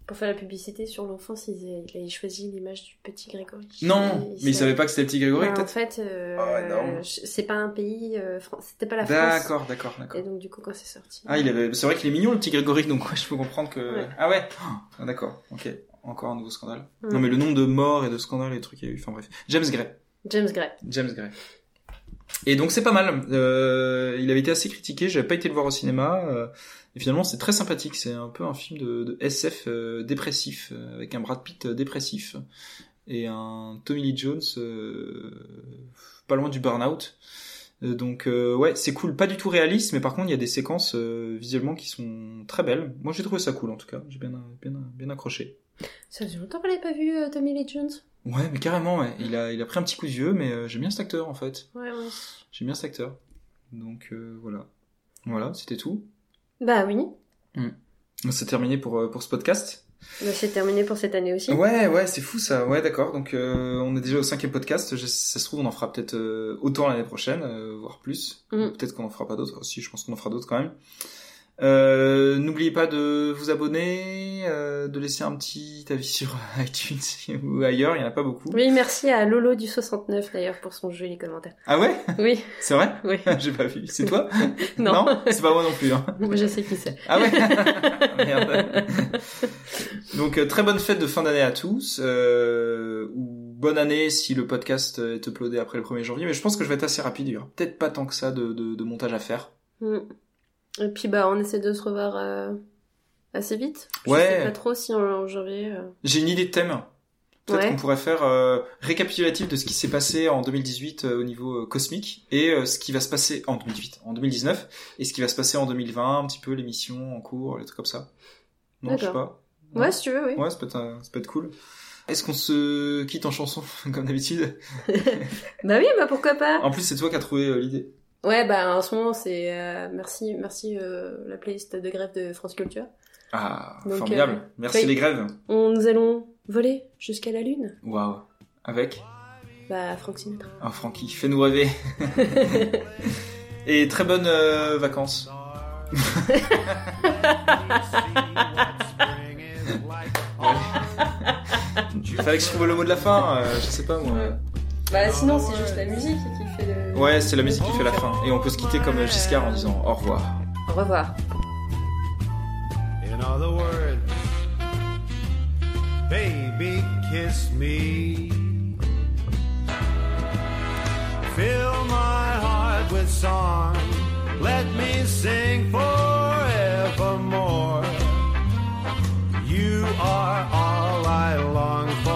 Speaker 2: Pour faire la publicité sur l'enfance, il, avait choisi l'image du petit Grégory.
Speaker 1: Non, mais il savait pas que c'était le petit Grégory, peut-être.
Speaker 2: En fait, euh, oh, c'est pas un pays, c'était pas la France.
Speaker 1: D'accord, d'accord, d'accord.
Speaker 2: Et donc du coup, quand c'est sorti.
Speaker 1: Ah, il avait, c'est vrai qu'il est mignon le petit Grégory, donc je peux comprendre que. Ah ouais. Ah, d'accord, ok. Encore un nouveau scandale. Non, mais le nombre de morts et de scandales et trucs qu'il y a eu. Enfin bref, James Gray.
Speaker 2: James Gray.
Speaker 1: James Gray. Et donc c'est pas mal. Euh, il avait été assez critiqué. J'avais pas été le voir au cinéma. Euh, et finalement c'est très sympathique. C'est un peu un film de, SF euh, dépressif avec un Brad Pitt dépressif et un Tommy Lee Jones pas loin du burn-out. Donc ouais, c'est cool, pas du tout réaliste, mais par contre il y a des séquences visuellement qui sont très belles. Moi j'ai trouvé ça cool en tout cas, j'ai bien, bien, bien accroché.
Speaker 2: Ça fait longtemps qu'on n'avait pas vu Tommy Lee Jones.
Speaker 1: Ouais, mais carrément, ouais. Il a, il a pris un petit coup de vieux, mais euh, j'aime bien cet acteur, en fait.
Speaker 2: Ouais, ouais.
Speaker 1: J'aime bien cet acteur. Donc, euh, voilà. Voilà, c'était tout.
Speaker 2: Bah oui.
Speaker 1: Hmm. C'est terminé pour, euh, pour ce podcast.
Speaker 2: Bah, c'est terminé pour cette année aussi.
Speaker 1: Ouais, ouais, c'est fou ça. Ouais, d'accord. Donc, on est déjà au cinquième podcast. ça se trouve, on en fera peut-être autant l'année prochaine, voire plus. Hmm. Peut-être qu'on en fera pas d'autres. Si, je pense qu'on en fera d'autres quand même. Euh, N'oubliez pas de vous abonner, euh, de laisser un petit avis sur iTunes ou ailleurs, il n'y en a pas beaucoup.
Speaker 2: Oui, merci à Lolo du 69 d'ailleurs pour son jeu et les commentaires.
Speaker 1: Ah ouais?
Speaker 2: Oui.
Speaker 1: C'est vrai?
Speaker 2: Oui.
Speaker 1: J'ai pas vu. C'est toi?
Speaker 2: Non.
Speaker 1: non? C'est pas moi non plus. Hein.
Speaker 2: Je sais qui c'est.
Speaker 1: Ah ouais? Merde. Donc euh, très bonne fête de fin d'année à tous, euh, ou bonne année si le podcast est uploadé après le 1er janvier, mais je pense que je vais être assez rapide, il y aura peut-être pas tant que ça de, de, de montage à faire.
Speaker 2: Mm. Et puis bah on essaie de se revoir euh, assez vite. Je
Speaker 1: ouais.
Speaker 2: sais pas trop si en, janvier. Euh.
Speaker 1: J'ai une idée de thème. Peut-être qu'on pourrait faire euh, récapitulatif de ce qui s'est passé en 2018 au niveau cosmique et ce qui va se passer en 2018, en 2019 et ce qui va se passer en 2020, un petit peu l'émission en cours, les trucs comme ça. Non, je sais pas.
Speaker 2: Ouais, si tu veux, oui.
Speaker 1: Ouais, ça peut être, ça peut être cool. Est-ce qu'on se quitte en chanson comme d'habitude?
Speaker 2: Bah oui, bah pourquoi pas.
Speaker 1: En plus, c'est toi qui as trouvé l'idée.
Speaker 2: Ouais, bah en ce moment, c'est euh, merci, merci euh, la playlist de grève de France Culture.
Speaker 1: Ah, formidable. Euh, merci les grèves.
Speaker 2: On, nous allons voler jusqu'à la lune.
Speaker 1: Waouh. Avec?
Speaker 2: Bah Franck Sinatra.
Speaker 1: Ah, Francky, fais-nous rêver. Et très bonnes vacances. Il fallait que je trouve le mot de la fin, je sais pas moi.
Speaker 2: Bah sinon c'est juste la musique qui fait le...
Speaker 1: Ouais, c'est la musique qui fait la fin. Et on peut se quitter comme Giscard en disant au revoir.
Speaker 2: Au revoir. In other words, baby kiss me. Fill my heart with song. Let me sing forevermore. You are all I long for.